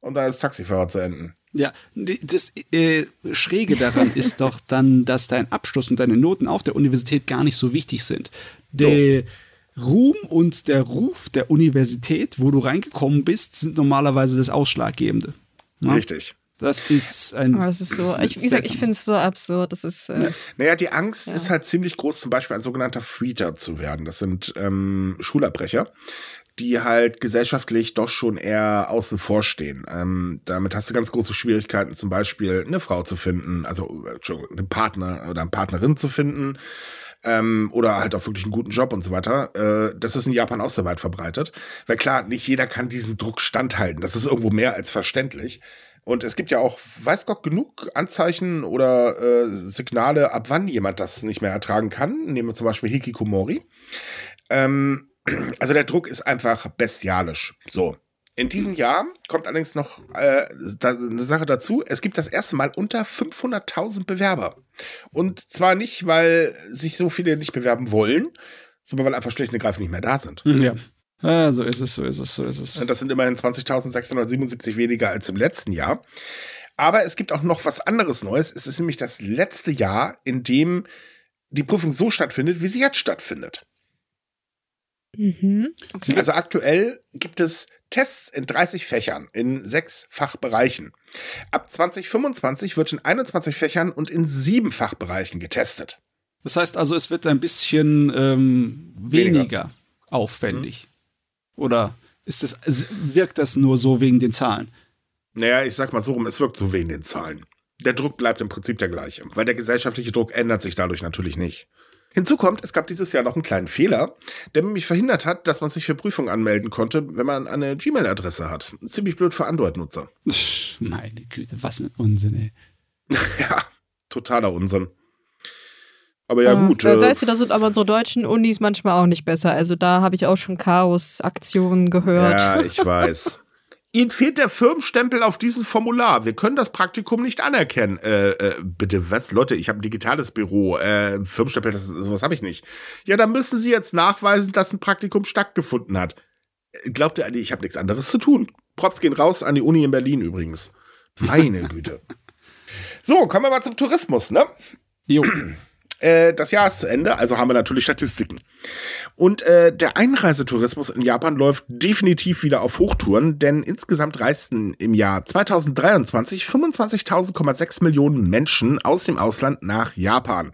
um da als Taxifahrer zu enden. Ja, das äh, Schräge daran ist doch dann, dass dein Abschluss und deine Noten auf der Universität gar nicht so wichtig sind. Der so. Ruhm und der Ruf der Universität, wo du reingekommen bist, sind normalerweise das Ausschlaggebende. Ja? Richtig. Das ist ein. Aber es ist so, ich, wie gesagt, ich finde es so absurd. Das ist. Äh, naja, die Angst ja. ist halt ziemlich groß, zum Beispiel ein sogenannter Freeter zu werden. Das sind ähm, Schulabbrecher, die halt gesellschaftlich doch schon eher außen vor stehen. Ähm, damit hast du ganz große Schwierigkeiten, zum Beispiel eine Frau zu finden, also einen Partner oder eine Partnerin zu finden. Ähm, oder halt auch wirklich einen guten Job und so weiter. Äh, das ist in Japan auch sehr weit verbreitet. Weil klar, nicht jeder kann diesen Druck standhalten. Das ist irgendwo mehr als verständlich. Und es gibt ja auch, weiß Gott, genug Anzeichen oder äh, Signale, ab wann jemand das nicht mehr ertragen kann. Nehmen wir zum Beispiel Hikikomori. Ähm, also der Druck ist einfach bestialisch. So. In diesem Jahr kommt allerdings noch äh, eine Sache dazu. Es gibt das erste Mal unter 500.000 Bewerber. Und zwar nicht, weil sich so viele nicht bewerben wollen, sondern weil einfach schlicht und greifend nicht mehr da sind. Ja. Ah, so ist es, so ist es, so ist es. Das sind immerhin 20.677 weniger als im letzten Jahr. Aber es gibt auch noch was anderes Neues. Es ist nämlich das letzte Jahr, in dem die Prüfung so stattfindet, wie sie jetzt stattfindet. Mhm. Okay. Also aktuell gibt es Tests in 30 Fächern in sechs Fachbereichen. Ab 2025 wird in 21 Fächern und in sieben Fachbereichen getestet. Das heißt also, es wird ein bisschen ähm, weniger, weniger, aufwendig. Mhm. Oder ist das, wirkt das nur so wegen den Zahlen? Naja, ich sag mal so rum, es wirkt so wegen den Zahlen. Der Druck bleibt im Prinzip der gleiche, weil der gesellschaftliche Druck ändert sich dadurch natürlich nicht. Hinzu kommt, es gab dieses Jahr noch einen kleinen Fehler, der nämlich verhindert hat, dass man sich für Prüfungen anmelden konnte, wenn man eine Gmail-Adresse hat. Ziemlich blöd für Android-Nutzer. Meine Güte, was ein Unsinn, ey. <laughs> ja, totaler Unsinn. Aber ja, ja gut. Da, da, äh, ist, da sind aber so deutschen Unis manchmal auch nicht besser. Also da habe ich auch schon Chaos-Aktionen gehört. Ja, ich weiß. <laughs> Ihnen fehlt der Firmenstempel auf diesem Formular. Wir können das Praktikum nicht anerkennen. Äh, äh, bitte, was? Leute, ich habe ein digitales Büro. Äh, Firmenstempel, das, sowas habe ich nicht. Ja, dann müssen Sie jetzt nachweisen, dass ein Praktikum stattgefunden hat. Glaubt ihr ich habe nichts anderes zu tun? Props gehen raus an die Uni in Berlin übrigens. Meine Güte. <laughs> So, kommen wir mal zum Tourismus, ne? Jo. <clears throat> Äh, das Jahr ist zu Ende, also haben wir natürlich Statistiken. Und äh, der Einreisetourismus in Japan läuft definitiv wieder auf Hochtouren, denn insgesamt reisten im Jahr 2023 25.000,6 Millionen Menschen aus dem Ausland nach Japan.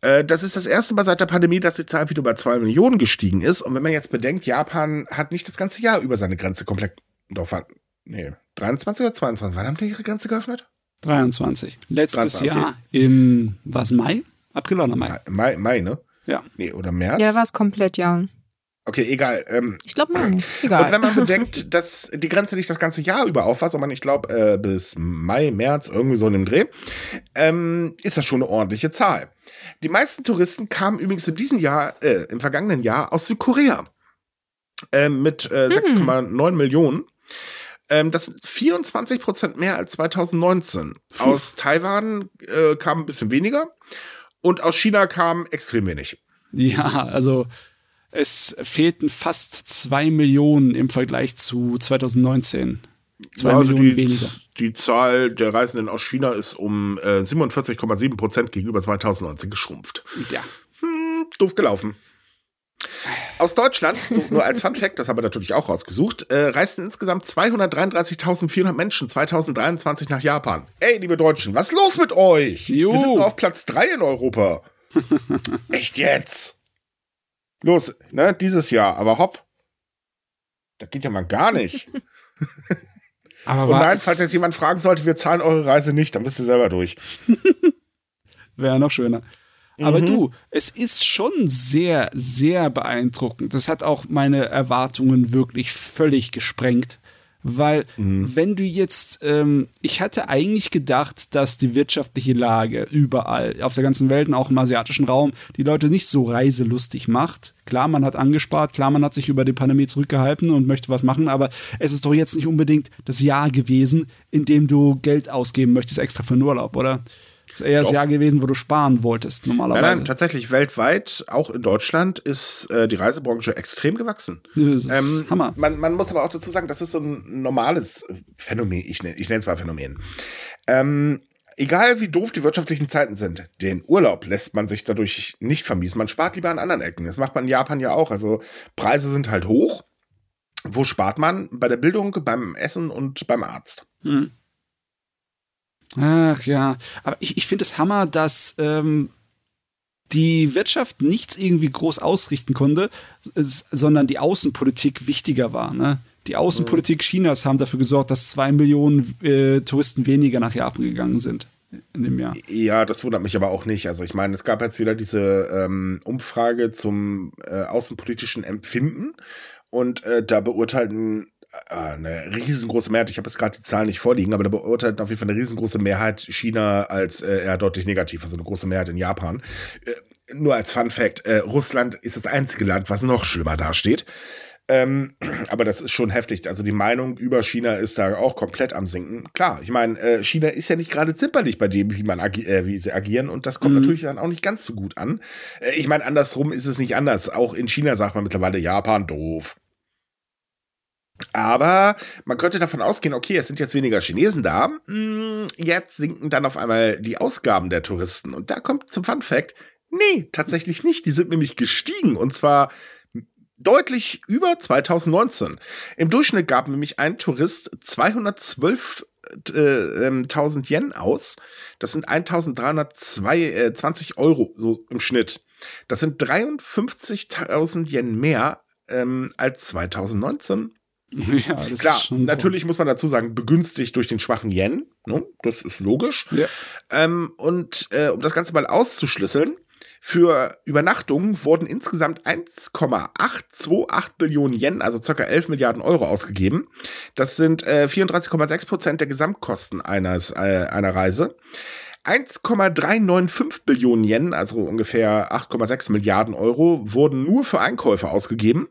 Äh, das ist das erste Mal seit der Pandemie, dass die Zahl wieder bei 2 Millionen gestiegen ist. Und wenn man jetzt bedenkt, Japan hat nicht das ganze Jahr über seine Grenze komplett. Doch, nee, 23 oder 22? Wann haben die ihre Grenze geöffnet? 23. Letztes 23, okay. Jahr im, was, Mai? April oder Mai? Mai, Mai ne? Ja. Nee, oder März? Ja, war es komplett, ja. Okay, egal. Ähm, ich glaube Mai. Egal. Und wenn man bedenkt, <laughs> dass die Grenze nicht das ganze Jahr über auf war, sondern ich glaube äh, bis Mai, März, irgendwie so in dem Dreh, ähm, ist das schon eine ordentliche Zahl. Die meisten Touristen kamen übrigens in diesem Jahr, äh, im vergangenen Jahr aus Südkorea. Äh, mit äh, 6,9 hm. Millionen. Ähm, das sind 24 Prozent mehr als 2019. Aus Taiwan äh, kam ein bisschen weniger. Und aus China kam extrem wenig. Ja, also es fehlten fast zwei Millionen im Vergleich zu 2019. Zwei ja, also Millionen die, weniger. Die Zahl der Reisenden aus China ist um äh, 47,7 Prozent gegenüber 2019 geschrumpft. Ja. Hm, doof gelaufen. Aus Deutschland, so nur als Fun Fact, das haben wir natürlich auch rausgesucht, äh, reisten insgesamt 233.400 Menschen 2023 nach Japan. Ey, liebe Deutschen, was ist los mit euch? Jo. Wir sind nur auf Platz 3 in Europa. <laughs> Echt jetzt? Los, ne, dieses Jahr, aber hopp. Das geht ja mal gar nicht. <laughs> aber Und nein, falls jetzt jemand fragen sollte, wir zahlen eure Reise nicht, dann bist du selber durch. <laughs> Wäre noch schöner. Aber mhm. du, es ist schon sehr, sehr beeindruckend. Das hat auch meine Erwartungen wirklich völlig gesprengt. Weil, mhm. wenn du jetzt, ähm, ich hatte eigentlich gedacht, dass die wirtschaftliche Lage überall auf der ganzen Welt und auch im asiatischen Raum die Leute nicht so reiselustig macht. Klar, man hat angespart, klar, man hat sich über die Pandemie zurückgehalten und möchte was machen, aber es ist doch jetzt nicht unbedingt das Jahr gewesen, in dem du Geld ausgeben möchtest extra für den Urlaub, oder? Das ist eher das. Jahr gewesen, wo du sparen wolltest, normalerweise. Nein, nein, tatsächlich weltweit, auch in Deutschland, ist äh, die Reisebranche extrem gewachsen. Das ist ähm, Hammer. Man, man, muss aber auch dazu sagen, das ist so ein normales Phänomen. Ich, ich nenne es mal Phänomen. Ähm, egal wie doof die wirtschaftlichen Zeiten sind, den Urlaub lässt man sich dadurch nicht vermiesen. Man spart lieber an anderen Ecken. Das macht man in Japan ja auch. Also Preise sind halt hoch. Wo spart man? Bei der Bildung, beim Essen und beim Arzt. Hm. Ach ja, aber ich, ich finde es Hammer, dass ähm, die Wirtschaft nichts irgendwie groß ausrichten konnte, sondern die Außenpolitik wichtiger war. Ne? Die Außenpolitik mhm. Chinas haben dafür gesorgt, dass zwei Millionen äh, Touristen weniger nach Japan gegangen sind in dem Jahr. Ja, das wundert mich aber auch nicht. Also ich meine, es gab jetzt wieder diese ähm, Umfrage zum äh, außenpolitischen Empfinden und äh, da beurteilten eine riesengroße Mehrheit, ich habe jetzt gerade die Zahlen nicht vorliegen, aber da beurteilt auf jeden Fall eine riesengroße Mehrheit China als äh, eher deutlich negativ, also eine große Mehrheit in Japan. Äh, nur als Fun Fact, äh, Russland ist das einzige Land, was noch schlimmer dasteht. Ähm, <clears throat> aber das ist schon heftig. Also die Meinung über China ist da auch komplett am Sinken. Klar, ich meine, äh, China ist ja nicht gerade zimperlich bei dem, wie man äh, wie sie agieren und das kommt mhm. natürlich dann auch nicht ganz so gut an. Äh, ich meine, andersrum ist es nicht anders. Auch in China sagt man mittlerweile Japan doof. Aber man könnte davon ausgehen, okay, es sind jetzt weniger Chinesen da. Hm, jetzt sinken dann auf einmal die Ausgaben der Touristen. Und da kommt zum Fun Fact, nee, tatsächlich nicht. Die sind nämlich gestiegen. Und zwar deutlich über 2019. Im Durchschnitt gab nämlich ein Tourist 212 1000 äh, Yen aus. Das sind 1320 äh, Euro so im Schnitt. Das sind 53.000 Yen mehr ähm, als 2019. Ja, das Klar, natürlich muss man dazu sagen, begünstigt durch den schwachen Yen. Ne? Das ist logisch. Ja. Ähm, und äh, um das Ganze mal auszuschlüsseln, für Übernachtungen wurden insgesamt 1,828 Billionen Yen, also ca. 11 Milliarden Euro ausgegeben. Das sind äh, 34,6 Prozent der Gesamtkosten eines, äh, einer Reise. 1,395 Billionen Yen, also ungefähr 8,6 Milliarden Euro, wurden nur für Einkäufe ausgegeben.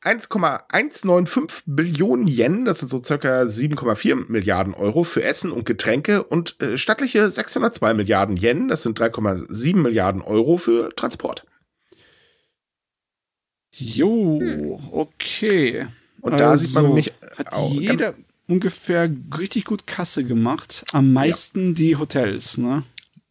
1,195 Billionen Yen, das sind so circa 7,4 Milliarden Euro für Essen und Getränke und äh, stattliche 602 Milliarden Yen, das sind 3,7 Milliarden Euro für Transport. Jo, okay. Und da also, sieht man also nämlich hat auch, jeder, ungefähr richtig gut Kasse gemacht. Am meisten ja. die Hotels, ne?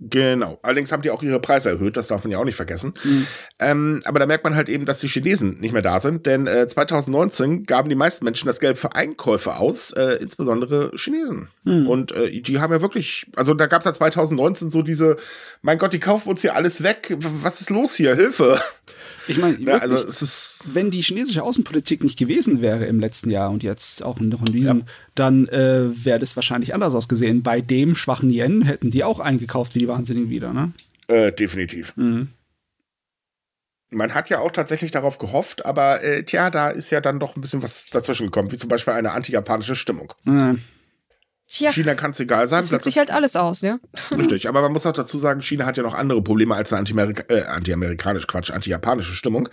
Genau. Allerdings haben die auch ihre Preise erhöht, das darf man ja auch nicht vergessen. Mhm. Ähm, aber da merkt man halt eben, dass die Chinesen nicht mehr da sind, denn äh, 2019 gaben die meisten Menschen das Geld für Einkäufe aus, äh, insbesondere Chinesen. Mhm. Und äh, die haben ja wirklich, also da gab es ja 2019 so diese, mein Gott, die kaufen uns hier alles weg, was ist los hier, Hilfe. Ich meine, ja, also wenn die chinesische Außenpolitik nicht gewesen wäre im letzten Jahr und jetzt auch noch in diesem, ja. dann äh, wäre das wahrscheinlich anders ausgesehen. Bei dem schwachen Yen hätten die auch eingekauft wie die Wahnsinnigen wieder, ne? Äh, definitiv. Mhm. Man hat ja auch tatsächlich darauf gehofft, aber äh, tja, da ist ja dann doch ein bisschen was dazwischen gekommen, wie zum Beispiel eine anti-japanische Stimmung. Mhm. Tja, China kann es egal sein. Das wirkt sich halt alles aus, ja. Richtig, aber man muss auch dazu sagen, China hat ja noch andere Probleme als eine anti-amerikanisch, äh, anti Quatsch, anti-japanische Stimmung.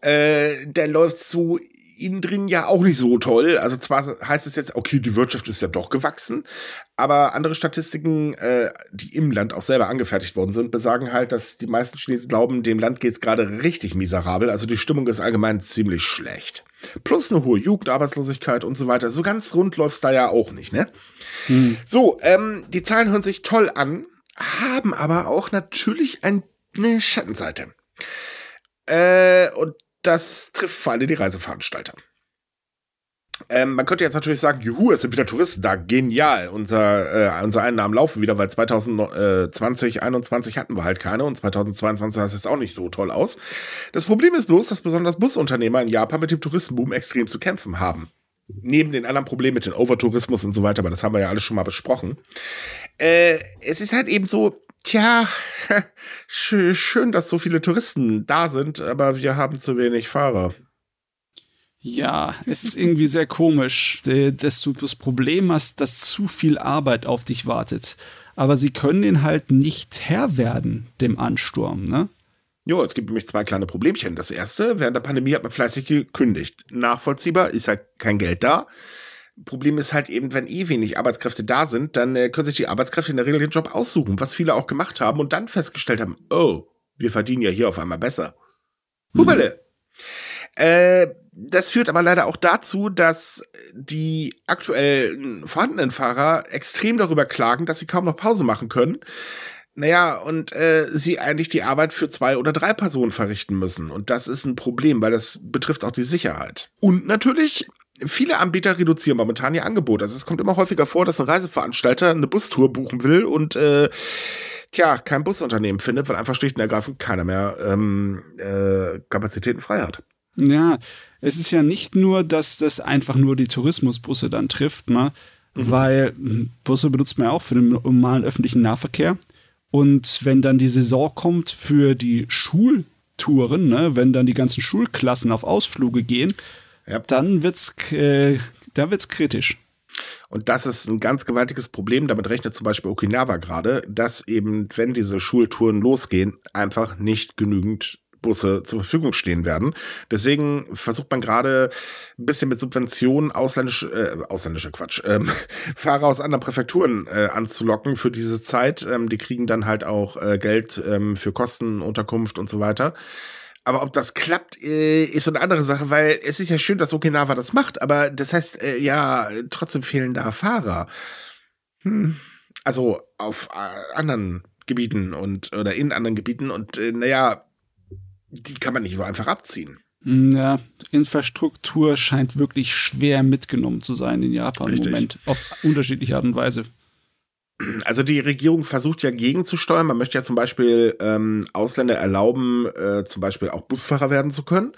Äh, der läuft so innen drin ja auch nicht so toll. Also zwar heißt es jetzt, okay, die Wirtschaft ist ja doch gewachsen, aber andere Statistiken, äh, die im Land auch selber angefertigt worden sind, besagen halt, dass die meisten Chinesen glauben, dem Land geht es gerade richtig miserabel. Also die Stimmung ist allgemein ziemlich schlecht. Plus eine hohe Jugendarbeitslosigkeit und so weiter. So ganz rund läuft's da ja auch nicht, ne? Hm. So, ähm, die Zahlen hören sich toll an, haben aber auch natürlich eine Schattenseite. Äh, und das trifft vor allem die Reiseveranstalter. Ähm, man könnte jetzt natürlich sagen, juhu, es sind wieder Touristen da, genial. Unser, äh, unsere Einnahmen laufen wieder, weil 2020, 2021 hatten wir halt keine und 2022 sah es jetzt auch nicht so toll aus. Das Problem ist bloß, dass besonders Busunternehmer in Japan mit dem Touristenboom extrem zu kämpfen haben. Neben den anderen Problemen mit dem Overtourismus und so weiter, aber das haben wir ja alles schon mal besprochen. Äh, es ist halt eben so, tja, <laughs> schön, dass so viele Touristen da sind, aber wir haben zu wenig Fahrer. Ja, es ist irgendwie sehr komisch, dass du das Problem hast, dass zu viel Arbeit auf dich wartet. Aber sie können den halt nicht Herr werden, dem Ansturm, ne? Jo, es gibt nämlich zwei kleine Problemchen. Das erste, während der Pandemie hat man fleißig gekündigt. Nachvollziehbar, ist halt kein Geld da. Problem ist halt eben, wenn eh wenig Arbeitskräfte da sind, dann äh, können sich die Arbeitskräfte in der Regel den Job aussuchen, was viele auch gemacht haben und dann festgestellt haben, oh, wir verdienen ja hier auf einmal besser. Hubele. Hm. Äh, das führt aber leider auch dazu, dass die aktuell vorhandenen Fahrer extrem darüber klagen, dass sie kaum noch Pause machen können. Naja, und äh, sie eigentlich die Arbeit für zwei oder drei Personen verrichten müssen. Und das ist ein Problem, weil das betrifft auch die Sicherheit. Und natürlich, viele Anbieter reduzieren momentan ihr Angebot. Also es kommt immer häufiger vor, dass ein Reiseveranstalter eine Bustour buchen will und äh, tja, kein Busunternehmen findet, weil einfach schlicht und ergreifend keiner mehr ähm, äh, Kapazitäten frei hat. Ja, es ist ja nicht nur, dass das einfach nur die Tourismusbusse dann trifft, ne? Mhm. weil hm, Busse benutzt man ja auch für den normalen öffentlichen Nahverkehr. Und wenn dann die Saison kommt für die Schultouren, ne? wenn dann die ganzen Schulklassen auf Ausflüge gehen, ja. dann wird's, äh, da wird's kritisch. Und das ist ein ganz gewaltiges Problem. Damit rechnet zum Beispiel Okinawa gerade, dass eben, wenn diese Schultouren losgehen, einfach nicht genügend Busse zur Verfügung stehen werden. Deswegen versucht man gerade ein bisschen mit Subventionen ausländische, äh, ausländischer Quatsch, ähm, <laughs> Fahrer aus anderen Präfekturen äh, anzulocken für diese Zeit. Ähm, die kriegen dann halt auch äh, Geld ähm, für Kosten, Unterkunft und so weiter. Aber ob das klappt, äh, ist so eine andere Sache, weil es ist ja schön, dass Okinawa das macht, aber das heißt, äh, ja, trotzdem fehlen da Fahrer. Hm. Also auf äh, anderen Gebieten und oder in anderen Gebieten und äh, naja, die kann man nicht so einfach abziehen. Mm, ja, Infrastruktur scheint wirklich schwer mitgenommen zu sein in Japan Richtig. im Moment, auf unterschiedliche Art und Weise. Also die Regierung versucht ja gegenzusteuern. Man möchte ja zum Beispiel ähm, Ausländer erlauben, äh, zum Beispiel auch Busfahrer werden zu können.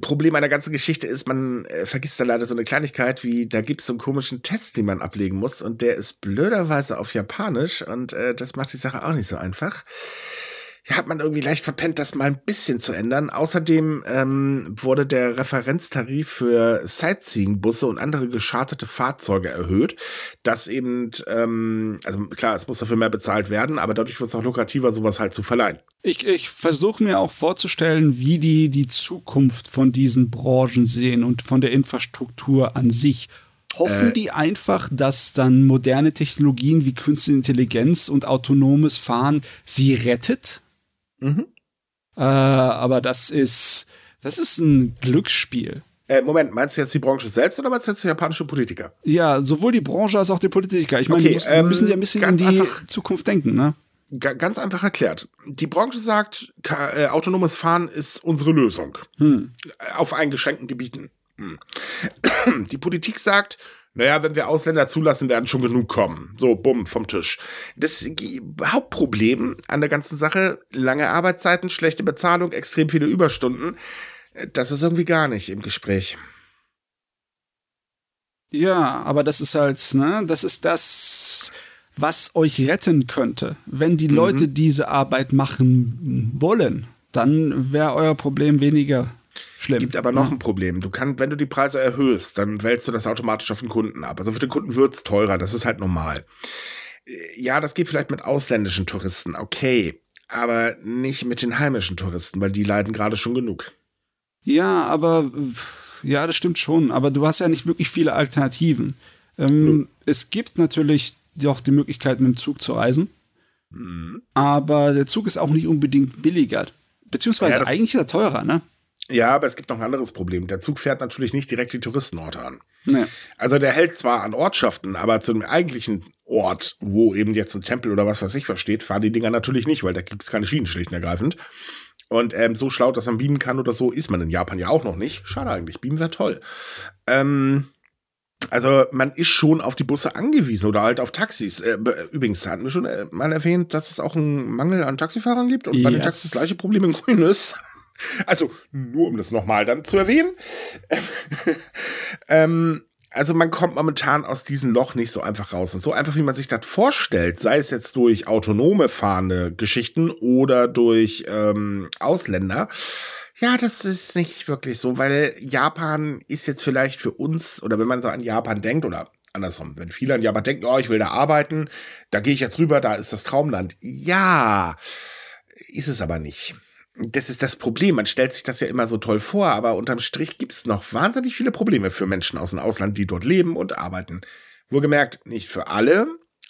Problem einer ganzen Geschichte ist, man äh, vergisst da leider so eine Kleinigkeit, wie da gibt es so einen komischen Test, den man ablegen muss und der ist blöderweise auf Japanisch und äh, das macht die Sache auch nicht so einfach hat man irgendwie leicht verpennt, das mal ein bisschen zu ändern. Außerdem ähm, wurde der Referenztarif für Sightseeing-Busse und andere geschartete Fahrzeuge erhöht, dass eben, ähm, also klar, es muss dafür mehr bezahlt werden, aber dadurch wird es auch lukrativer, sowas halt zu verleihen. Ich, ich versuche mir auch vorzustellen, wie die die Zukunft von diesen Branchen sehen und von der Infrastruktur an sich. Hoffen äh, die einfach, dass dann moderne Technologien wie Künstliche Intelligenz und autonomes Fahren sie rettet? Mhm. Äh, aber das ist, das ist ein Glücksspiel. Äh, Moment, meinst du jetzt die Branche selbst oder meinst du jetzt die japanische Politiker? Ja, sowohl die Branche als auch die Politiker. Ich meine, okay, die müssen, ähm, müssen ja ein bisschen in die einfach, Zukunft denken, ne? Ganz einfach erklärt. Die Branche sagt, äh, autonomes Fahren ist unsere Lösung. Hm. Auf eingeschränkten Gebieten. Hm. Die Politik sagt, naja, wenn wir Ausländer zulassen, werden schon genug kommen. So, bumm, vom Tisch. Das Hauptproblem an der ganzen Sache, lange Arbeitszeiten, schlechte Bezahlung, extrem viele Überstunden, das ist irgendwie gar nicht im Gespräch. Ja, aber das ist halt, ne, das ist das, was euch retten könnte. Wenn die mhm. Leute diese Arbeit machen wollen, dann wäre euer Problem weniger Schlimm. Gibt aber noch ja. ein Problem. Du kannst, wenn du die Preise erhöhst, dann wälzt du das automatisch auf den Kunden ab. Also für den Kunden wird es teurer, das ist halt normal. Ja, das geht vielleicht mit ausländischen Touristen, okay. Aber nicht mit den heimischen Touristen, weil die leiden gerade schon genug. Ja, aber ja, das stimmt schon. Aber du hast ja nicht wirklich viele Alternativen. Ähm, es gibt natürlich auch die Möglichkeit, mit dem Zug zu reisen. Mhm. Aber der Zug ist auch nicht unbedingt billiger. Beziehungsweise ja, eigentlich ist er teurer, ne? Ja, aber es gibt noch ein anderes Problem. Der Zug fährt natürlich nicht direkt die Touristenorte an. Nee. Also der hält zwar an Ortschaften, aber zum eigentlichen Ort, wo eben jetzt ein Tempel oder was weiß ich versteht, fahren die Dinger natürlich nicht, weil da gibt es keine Schienen, schlicht und ergreifend. Und ähm, so schlau, dass man beamen kann oder so, ist man in Japan ja auch noch nicht. Schade eigentlich, beamen wäre toll. Ähm, also man ist schon auf die Busse angewiesen oder halt auf Taxis. Äh, übrigens hatten wir schon äh, mal erwähnt, dass es auch einen Mangel an Taxifahrern gibt und yes. bei den Taxis das gleiche Problem in Grün ist. Also nur um das nochmal dann zu erwähnen. <laughs> ähm, also man kommt momentan aus diesem Loch nicht so einfach raus. Und so einfach, wie man sich das vorstellt, sei es jetzt durch autonome fahrende Geschichten oder durch ähm, Ausländer, ja, das ist nicht wirklich so, weil Japan ist jetzt vielleicht für uns, oder wenn man so an Japan denkt, oder andersrum, wenn viele an Japan denken, oh, ich will da arbeiten, da gehe ich jetzt rüber, da ist das Traumland. Ja, ist es aber nicht. Das ist das Problem. Man stellt sich das ja immer so toll vor, aber unterm Strich gibt es noch wahnsinnig viele Probleme für Menschen aus dem Ausland, die dort leben und arbeiten. Wohlgemerkt, nicht für alle,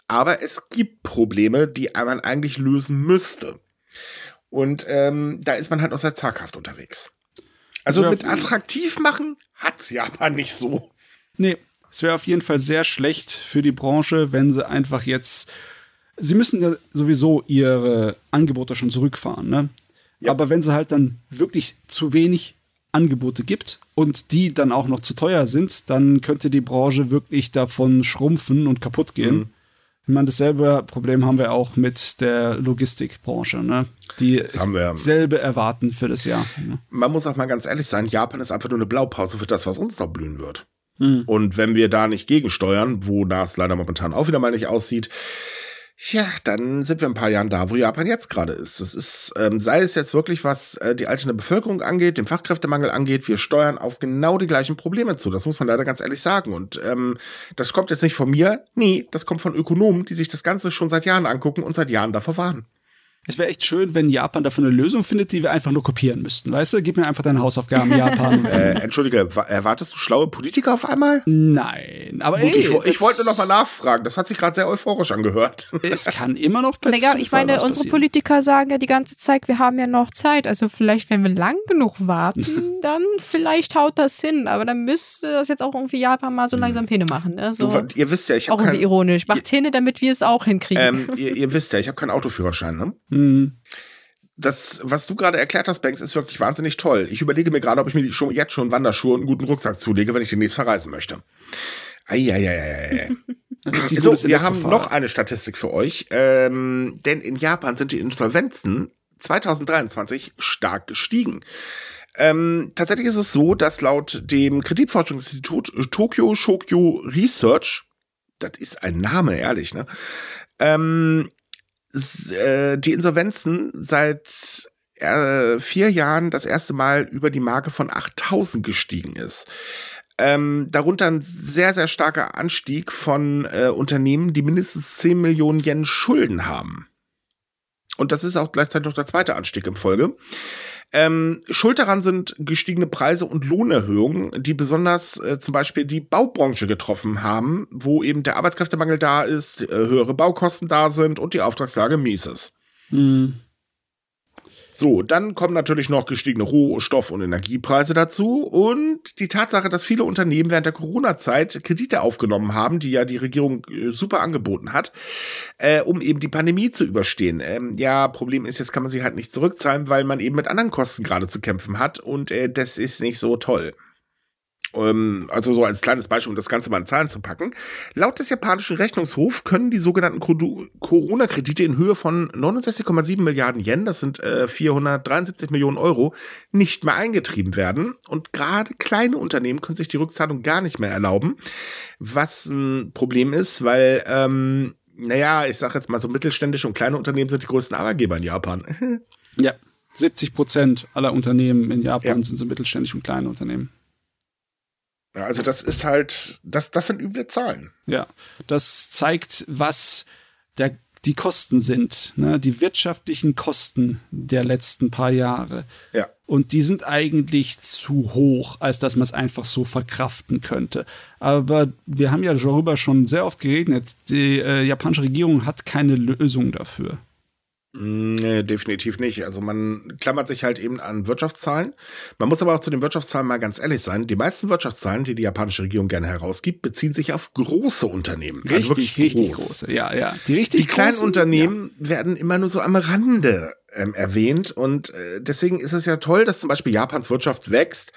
aber es gibt Probleme, die man eigentlich lösen müsste. Und ähm, da ist man halt auch sehr zaghaft unterwegs. Also mit attraktiv machen hat's Japan nicht so. Nee, es wäre auf jeden Fall sehr schlecht für die Branche, wenn sie einfach jetzt. Sie müssen ja sowieso ihre Angebote schon zurückfahren, ne? Ja. Aber wenn sie halt dann wirklich zu wenig Angebote gibt und die dann auch noch zu teuer sind, dann könnte die Branche wirklich davon schrumpfen und kaputt gehen. Mhm. Ich meine, dasselbe Problem haben wir auch mit der Logistikbranche, ne? die dasselbe erwarten für das Jahr. Ne? Man muss auch mal ganz ehrlich sein, Japan ist einfach nur eine Blaupause für das, was uns noch blühen wird. Mhm. Und wenn wir da nicht gegensteuern, wo das leider momentan auch wieder mal nicht aussieht, ja, dann sind wir ein paar Jahren da, wo Japan jetzt gerade ist. Das ist, ähm, sei es jetzt wirklich, was äh, die alternde Bevölkerung angeht, den Fachkräftemangel angeht, wir steuern auf genau die gleichen Probleme zu. Das muss man leider ganz ehrlich sagen. Und ähm, das kommt jetzt nicht von mir, nee, das kommt von Ökonomen, die sich das Ganze schon seit Jahren angucken und seit Jahren davor warnen. Es wäre echt schön, wenn Japan dafür eine Lösung findet, die wir einfach nur kopieren müssten. Weißt du, gib mir einfach deine Hausaufgaben, <laughs> Japan. äh, Entschuldige, erwartest du schlaue Politiker auf einmal? Nein, aber Gut, ey, ich, ich wollte noch mal nachfragen. Das hat sich gerade sehr euphorisch angehört. <laughs> Es kann immer noch passieren. Ich meine, unsere passieren. Politiker sagen ja die ganze Zeit, wir haben ja noch Zeit. Also vielleicht, wenn wir lang genug warten, <laughs> dann vielleicht haut das hin. Aber dann müsste das jetzt auch irgendwie Japan mal so langsam Hinne machen. Ne? So, du, ihr wisst ja, ich habe auch irgendwie ironisch. Macht Hinne, damit wir es auch hinkriegen. Ähm, ihr, ihr wisst ja, ich habe keinen Autoführerschein. Ne? Mhm. Das, was du gerade erklärt hast, Banks, ist wirklich wahnsinnig toll. Ich überlege mir gerade, ob ich mir schon, jetzt schon Wanderschuhe und einen guten Rucksack zulege, wenn ich demnächst verreisen möchte. Eieieiei. <laughs> so, wir haben noch eine Statistik für euch, ähm, denn in Japan sind die Insolvenzen 2023 stark gestiegen. Ähm, tatsächlich ist es so, dass laut dem Kreditforschungsinstitut Tokyo Shokyo Research, das ist ein Name, ehrlich, ne? Ähm, äh, die Insolvenzen seit äh, vier Jahren das erste Mal über die Marke von 8000 gestiegen ist. Ähm, darunter ein sehr, sehr starker Anstieg von äh, Unternehmen, die mindestens 10 Millionen Yen Schulden haben. Und das ist auch gleichzeitig noch der zweite Anstieg im Folge. Ähm, Schuld daran sind gestiegene Preise und Lohnerhöhungen, die besonders äh, zum Beispiel die Baubranche getroffen haben, wo eben der Arbeitskräftemangel da ist, äh, höhere Baukosten da sind und die Auftragslage mies ist. Mhm. So, dann kommen natürlich noch gestiegene Rohstoff- und Energiepreise dazu und die Tatsache, dass viele Unternehmen während der Corona-Zeit Kredite aufgenommen haben, die ja die Regierung äh, super angeboten hat, äh, um eben die Pandemie zu überstehen. Ähm, ja, Problem ist, jetzt kann man sie halt nicht zurückzahlen, weil man eben mit anderen Kosten gerade zu kämpfen hat und äh, das ist nicht so toll. Ähm, also so als kleines Beispiel, um das Ganze mal in Zahlen zu packen. Laut des japanischen Rechnungshofs können die sogenannten Corona-Kredite in Höhe von 69,7 Milliarden Yen, das sind äh, 473 Millionen Euro, nicht mehr eingetrieben werden. Und gerade kleine Unternehmen können sich die Rückzahlung gar nicht mehr erlauben, was ein Problem ist, weil, ähm, naja, ich sag jetzt mal so mittelständische und kleine Unternehmen sind die größten Arbeitgeber in Japan. <laughs> ja. 70 Prozent aller Unternehmen in Japan ja. sind so mittelständisch und kleine Unternehmen. Ja, also das ist halt, das, das sind üble Zahlen. Ja, das zeigt, was der, die Kosten sind, ne? die wirtschaftlichen Kosten der letzten paar Jahre. Ja. Und die sind eigentlich zu hoch, als dass man es einfach so verkraften könnte. Aber wir haben ja darüber schon sehr oft geredet. Die äh, japanische Regierung hat keine Lösung dafür. Nee, definitiv nicht. Also man klammert sich halt eben an Wirtschaftszahlen. Man muss aber auch zu den Wirtschaftszahlen mal ganz ehrlich sein. Die meisten Wirtschaftszahlen, die die japanische Regierung gerne herausgibt, beziehen sich auf große Unternehmen. Also richtig, also richtig groß. große. Ja, ja. Die richtig Die kleinen großen, Unternehmen ja. werden immer nur so am Rande ähm, erwähnt. Und äh, deswegen ist es ja toll, dass zum Beispiel Japans Wirtschaft wächst.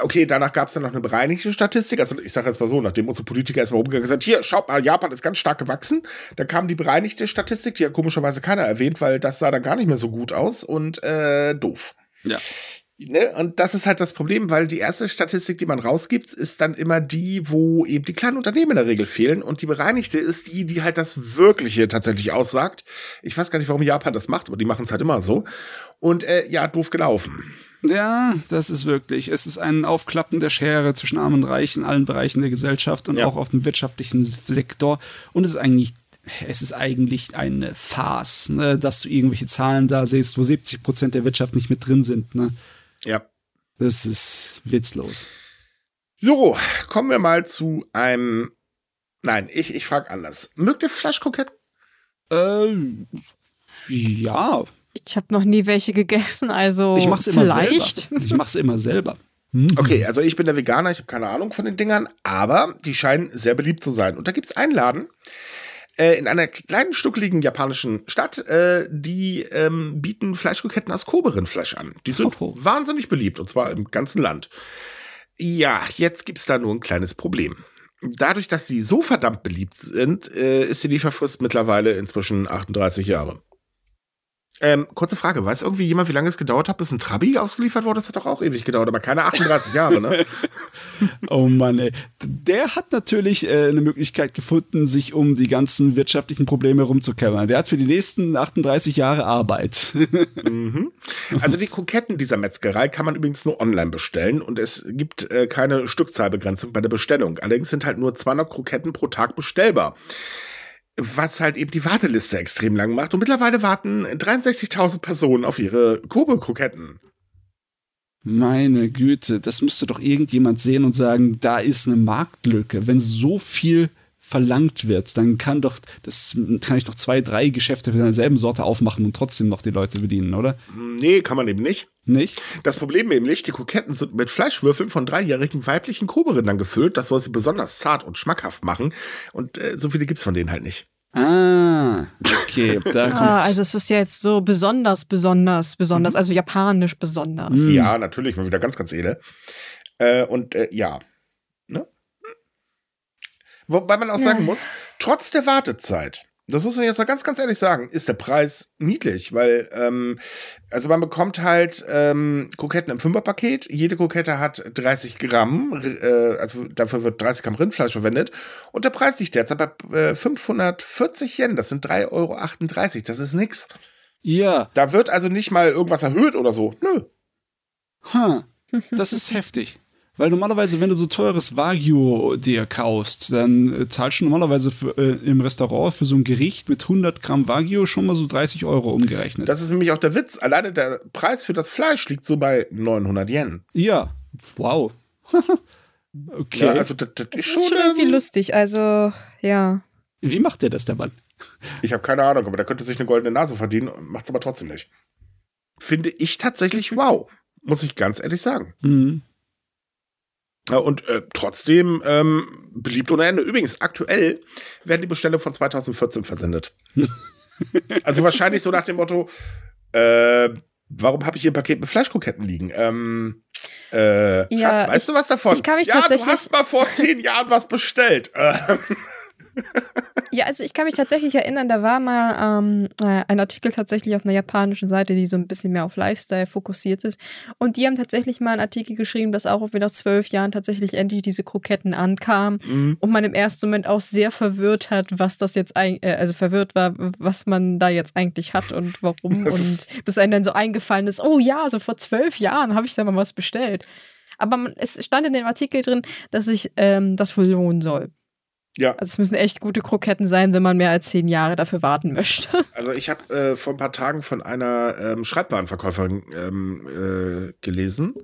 Okay, danach gab es dann noch eine bereinigte Statistik. Also ich sage jetzt mal so, nachdem unsere Politiker erstmal rumgegangen sind, hier, schaut mal, Japan ist ganz stark gewachsen. Dann kam die bereinigte Statistik, die ja komischerweise keiner erwähnt, weil das sah dann gar nicht mehr so gut aus und äh, doof. Ja. Ne? Und das ist halt das Problem, weil die erste Statistik, die man rausgibt, ist dann immer die, wo eben die kleinen Unternehmen in der Regel fehlen. Und die bereinigte ist die, die halt das Wirkliche tatsächlich aussagt. Ich weiß gar nicht, warum Japan das macht, aber die machen es halt immer so. Und äh, ja, doof gelaufen. Ja, das ist wirklich. Es ist ein Aufklappen der Schere zwischen Armen und Reichen in allen Bereichen der Gesellschaft und ja. auch auf dem wirtschaftlichen Sektor. Und es ist eigentlich es ist eigentlich eine Farce, ne, dass du irgendwelche Zahlen da siehst, wo 70 Prozent der Wirtschaft nicht mit drin sind. Ne? Ja. Das ist witzlos. So, kommen wir mal zu einem. Nein, ich, ich frage anders. Mögt ihr Fleischkroketten? Äh, ja. Ich habe noch nie welche gegessen, also ich mach's immer vielleicht. Selber. Ich mach's immer selber. Mhm. Okay, also ich bin der Veganer, ich habe keine Ahnung von den Dingern, aber die scheinen sehr beliebt zu sein. Und da gibt's einen Laden, äh, in einer kleinen, stuckeligen japanischen Stadt, äh, die ähm, bieten Fleischkroketten aus Kobe-Rindfleisch an. Die sind oh. wahnsinnig beliebt, und zwar im ganzen Land. Ja, jetzt gibt's da nur ein kleines Problem. Dadurch, dass sie so verdammt beliebt sind, äh, ist die Lieferfrist mittlerweile inzwischen 38 Jahre. Ähm, kurze Frage, weiß irgendwie jemand, wie lange es gedauert hat, bis ein Trabi ausgeliefert wurde? Das hat doch auch ewig gedauert, aber keine 38 Jahre, ne? <laughs> oh Mann, ey. Der hat natürlich äh, eine Möglichkeit gefunden, sich um die ganzen wirtschaftlichen Probleme rumzukämmern. Der hat für die nächsten 38 Jahre Arbeit. <laughs> mhm. Also die Kroketten dieser Metzgerei kann man übrigens nur online bestellen und es gibt äh, keine Stückzahlbegrenzung bei der Bestellung. Allerdings sind halt nur 200 Kroketten pro Tag bestellbar was halt eben die Warteliste extrem lang macht. Und mittlerweile warten 63.000 Personen auf ihre Kobe-Kroketten. Meine Güte, das müsste doch irgendjemand sehen und sagen, da ist eine Marktlücke. Wenn so viel verlangt wird, dann kann doch, das kann ich doch zwei, drei Geschäfte von derselben Sorte aufmachen und trotzdem noch die Leute bedienen, oder? Nee, kann man eben nicht. Nicht? Das Problem eben nicht, die Kroketten sind mit Fleischwürfeln von dreijährigen weiblichen Koberindern gefüllt. Das soll sie besonders zart und schmackhaft machen. Und äh, so viele gibt's von denen halt nicht. Ah, okay. <laughs> Da kommt ah, also es ist ja jetzt so besonders, besonders, besonders, mhm. also japanisch besonders. Ja, natürlich, mal wieder ganz, ganz edel. Äh, und äh, ja. Wobei man auch sagen muss, trotz der Wartezeit das muss man jetzt mal ganz, ganz ehrlich sagen, ist der Preis niedlich, weil, ähm, also man bekommt halt ähm, Kroketten im Fünferpaket. Jede Krokette hat 30 Gramm, äh, also dafür wird 30 Gramm Rindfleisch verwendet. Und der Preis liegt derzeit bei äh, 540 Yen, das sind 3,38 Euro. Das ist nix. Ja. Da wird also nicht mal irgendwas erhöht oder so. Nö. Huh. das ist heftig. Weil normalerweise, wenn du so teures Wagyu dir kaufst, dann äh, zahlst du normalerweise für, äh, im Restaurant für so ein Gericht mit 100 Gramm Wagyu schon mal so 30 Euro umgerechnet. Das ist nämlich auch der Witz. Alleine der Preis für das Fleisch liegt so bei 900 Yen. Ja, wow. <laughs> okay. Ja, also das, das, das ist schon, schon irgendwie lustig. Also, ja. Wie macht der das, der Mann? Ich habe keine Ahnung, aber der könnte sich eine goldene Nase verdienen, macht es aber trotzdem nicht. Finde ich tatsächlich wow. Muss ich ganz ehrlich sagen. Mhm. Und äh, trotzdem ähm, beliebt ohne Ende. Übrigens, aktuell werden die Bestellungen von 2014 versendet. <laughs> also wahrscheinlich so nach dem Motto, äh, warum habe ich hier ein Paket mit Fleischkroketten liegen? Ähm, äh, ja, Schatz, weißt ich, du was davon? Ich kann mich ja, tatsächlich du hast mal vor zehn Jahren was bestellt. <laughs> Ja, also ich kann mich tatsächlich erinnern, da war mal ähm, äh, ein Artikel tatsächlich auf einer japanischen Seite, die so ein bisschen mehr auf Lifestyle fokussiert ist. Und die haben tatsächlich mal einen Artikel geschrieben, dass auch wenn nach zwölf Jahren tatsächlich endlich diese Kroketten ankamen mhm. und man im ersten Moment auch sehr verwirrt hat, was das jetzt eigentlich, äh, also verwirrt war, was man da jetzt eigentlich hat und warum. <laughs> und bis einem dann so eingefallen ist, oh ja, so vor zwölf Jahren habe ich da mal was bestellt. Aber man, es stand in dem Artikel drin, dass sich ähm, das wohl lohnen soll. Ja. Also es müssen echt gute Kroketten sein, wenn man mehr als zehn Jahre dafür warten möchte. <laughs> Also ich habe äh, vor ein paar Tagen von einer ähm, Schreibwarenverkäuferin ähm, äh, gelesen,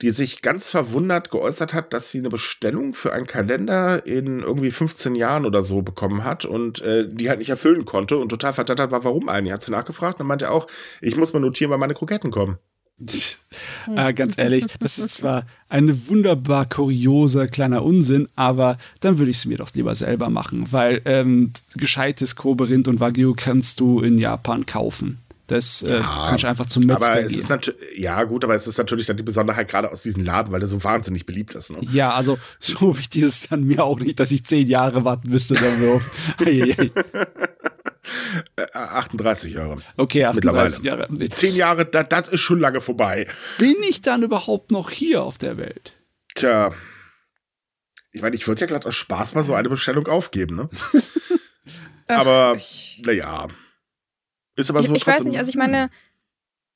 die sich ganz verwundert geäußert hat, dass sie eine Bestellung für einen Kalender in irgendwie 15 Jahren oder so bekommen hat und äh, die halt nicht erfüllen konnte und total verdattert war, warum eigentlich. Hat sie nachgefragt und meinte auch, ich muss mal notieren, wann meine Kroketten kommen äh, ganz ehrlich, das ist zwar ein wunderbar kurioser kleiner Unsinn, aber dann würde ich es mir doch lieber selber machen, weil ähm, gescheites Kobe Rind und Wagyu kannst du in Japan kaufen. Das äh, ja, kannst du einfach zum Metzger aber es gehen. Ist ja, gut, aber es ist natürlich dann die Besonderheit gerade aus diesem Laden, weil der so wahnsinnig beliebt ist. Ne? Ja, also so wichtig ist es dann mir auch nicht, dass ich zehn Jahre warten müsste. Dann 38 <laughs> Jahre. Okay, 38 Jahre. Zehn Jahre, das, das ist schon lange vorbei. Bin ich dann überhaupt noch hier auf der Welt? Tja. Ich meine, ich würde ja glatt aus Spaß mal so eine Bestellung aufgeben, ne? <laughs> aber, naja. Ist aber so ich, ich weiß nicht, also ich meine,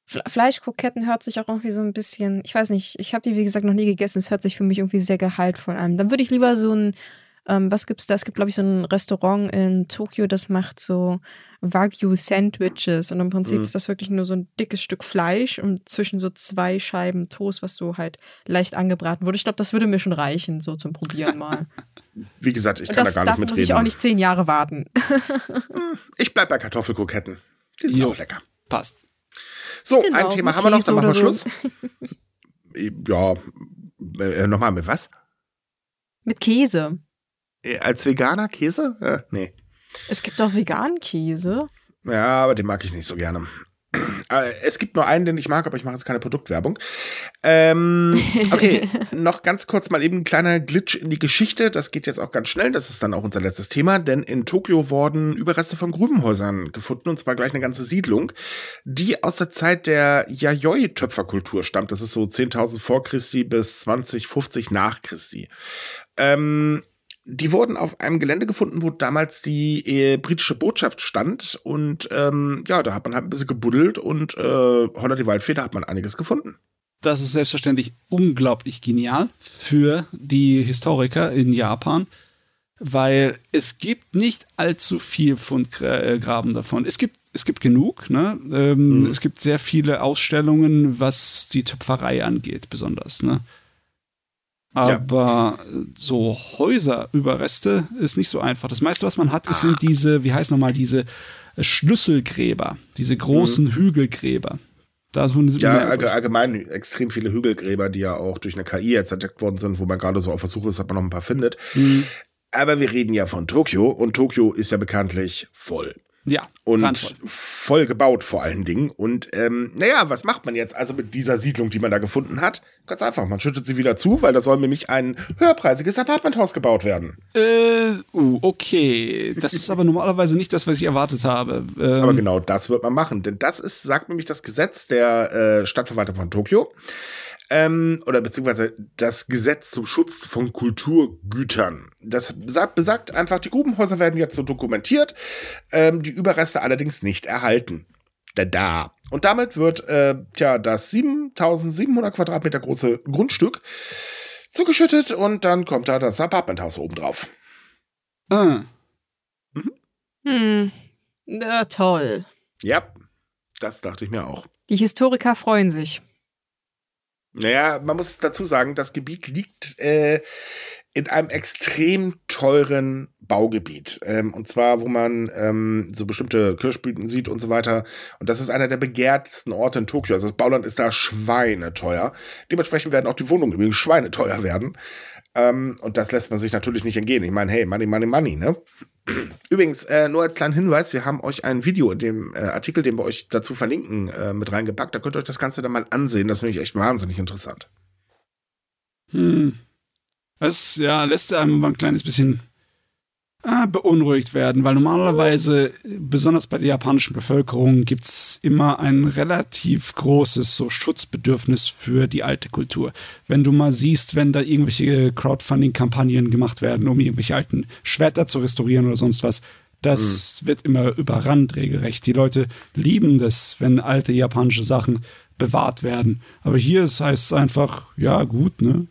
Fleischkroketten hört sich auch irgendwie so ein bisschen, ich weiß nicht, ich habe die wie gesagt noch nie gegessen, es hört sich für mich irgendwie sehr gehaltvoll an. Dann würde ich lieber so ein, ähm, was gibt's da? Es gibt, glaube ich, so ein Restaurant in Tokio, das macht so Wagyu-Sandwiches und im Prinzip mhm. ist das wirklich nur so ein dickes Stück Fleisch und zwischen so zwei Scheiben Toast, was so halt leicht angebraten wurde. Ich glaube, das würde mir schon reichen, so zum Probieren mal. Wie gesagt, ich kann das, da gar nicht mitreden. muss ich auch nicht zehn Jahre warten. ich bleib bei Kartoffelkroketten. Die sind jo, auch lecker. Passt. So, genau, ein Thema haben wir noch, dann machen wir Schluss. <laughs> ja, äh, nochmal mit was? Mit Käse. Äh, als Veganer Käse? Äh, nee. Es gibt auch veganen Käse. Ja, aber den mag ich nicht so gerne. Äh, es gibt nur einen, den ich mag, aber ich mache jetzt keine Produktwerbung. Ähm, <laughs> okay, noch ganz kurz mal eben ein kleiner Glitch in die Geschichte. Das geht jetzt auch ganz schnell. Das ist dann auch unser letztes Thema, denn in Tokio wurden Überreste von Grubenhäusern gefunden und zwar gleich eine ganze Siedlung, die aus der Zeit der Yayoi-Töpferkultur stammt. Das ist so 10.000 vor Christi bis 2050 nach Christi. Ähm, die wurden auf einem Gelände gefunden, wo damals die äh, britische Botschaft stand. Und ähm, ja, da hat man halt ein bisschen gebuddelt und äh, Holler die Waldfeder hat man einiges gefunden. Das ist selbstverständlich unglaublich genial für die Historiker in Japan, weil es gibt nicht allzu viel Fundgraben davon. Es gibt, es gibt genug, ne? Ähm, mhm. Es gibt sehr viele Ausstellungen, was die Töpferei angeht, besonders, ne? Aber ja. so Häuserüberreste ist nicht so einfach. Das meiste, was man hat, ah. sind diese, wie heißt nochmal, diese Schlüsselgräber, diese großen mhm. Hügelgräber. Da ja, allgemein extrem viele Hügelgräber, die ja auch durch eine KI jetzt entdeckt worden sind, wo man gerade so auf Versuche ist, dass man noch ein paar findet. Mhm. Aber wir reden ja von Tokio und Tokio ist ja bekanntlich voll. Ja. Und voll gebaut vor allen Dingen. Und ähm, naja, was macht man jetzt also mit dieser Siedlung, die man da gefunden hat? Ganz einfach, man schüttet sie wieder zu, weil da soll nämlich ein höherpreisiges Apartmenthaus gebaut werden. Äh, uh, okay. Das ist aber <laughs> normalerweise nicht das, was ich erwartet habe. Ähm, aber genau das wird man machen, denn das ist, sagt nämlich das Gesetz der äh, Stadtverwaltung von Tokio ähm, oder beziehungsweise das Gesetz zum Schutz von Kulturgütern. Das besagt, besagt einfach, die Grubenhäuser werden jetzt so dokumentiert, ähm, die Überreste allerdings nicht erhalten. Da da. Und damit wird äh, tja, das 7700 Quadratmeter große Grundstück zugeschüttet und dann kommt da das Apartmenthaus oben drauf. Ah. Mhm. Hm. Na, toll. Ja, das dachte ich mir auch. Die Historiker freuen sich. Naja, man muss dazu sagen, das Gebiet liegt äh, in einem extrem teuren Baugebiet. Ähm, und zwar, wo man ähm, so bestimmte Kirschblüten sieht und so weiter. Und das ist einer der begehrtesten Orte in Tokio. Also das Bauland ist da schweineteuer. Dementsprechend werden auch die Wohnungen übrigens schweineteuer werden. Ähm, und das lässt man sich natürlich nicht entgehen. Ich meine, hey, Money, Money, Money, ne? Übrigens, äh, nur als kleinen Hinweis, wir haben euch ein Video in dem äh, Artikel, den wir euch dazu verlinken, äh, mit reingepackt. Da könnt ihr euch das Ganze dann mal ansehen. Das finde ich echt wahnsinnig interessant. Hm. Das ja, lässt einem ein kleines bisschen äh, beunruhigt werden, weil normalerweise, besonders bei der japanischen Bevölkerung, gibt es immer ein relativ großes so Schutzbedürfnis für die alte Kultur. Wenn du mal siehst, wenn da irgendwelche Crowdfunding-Kampagnen gemacht werden, um irgendwelche alten Schwerter zu restaurieren oder sonst was, das mhm. wird immer überrannt regelrecht. Die Leute lieben das, wenn alte japanische Sachen bewahrt werden. Aber hier heißt es einfach, ja, gut, ne?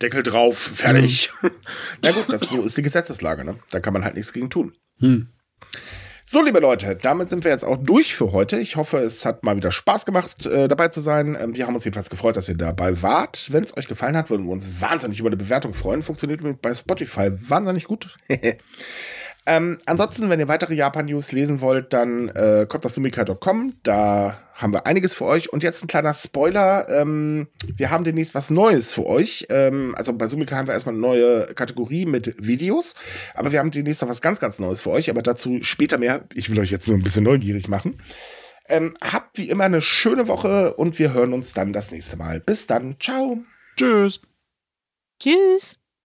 Deckel drauf, fertig. Mhm. <laughs> Na gut, das so ist die Gesetzeslage, ne? Da kann man halt nichts gegen tun. Mhm. So, liebe Leute, damit sind wir jetzt auch durch für heute. Ich hoffe, es hat mal wieder Spaß gemacht, äh, dabei zu sein. Ähm, wir haben uns jedenfalls gefreut, dass ihr dabei wart. Wenn es euch gefallen hat, würden wir uns wahnsinnig über eine Bewertung freuen. Funktioniert bei Spotify wahnsinnig gut. <laughs> Ähm, ansonsten, wenn ihr weitere Japan-News lesen wollt, dann äh, kommt auf sumika.com. Da haben wir einiges für euch. Und jetzt ein kleiner Spoiler. Ähm, wir haben demnächst was Neues für euch. Ähm, also bei Sumika haben wir erstmal eine neue Kategorie mit Videos. Aber wir haben demnächst noch was ganz, ganz Neues für euch. Aber dazu später mehr. Ich will euch jetzt nur ein bisschen neugierig machen. Ähm, habt wie immer eine schöne Woche und wir hören uns dann das nächste Mal. Bis dann. Ciao. Tschüss. Tschüss.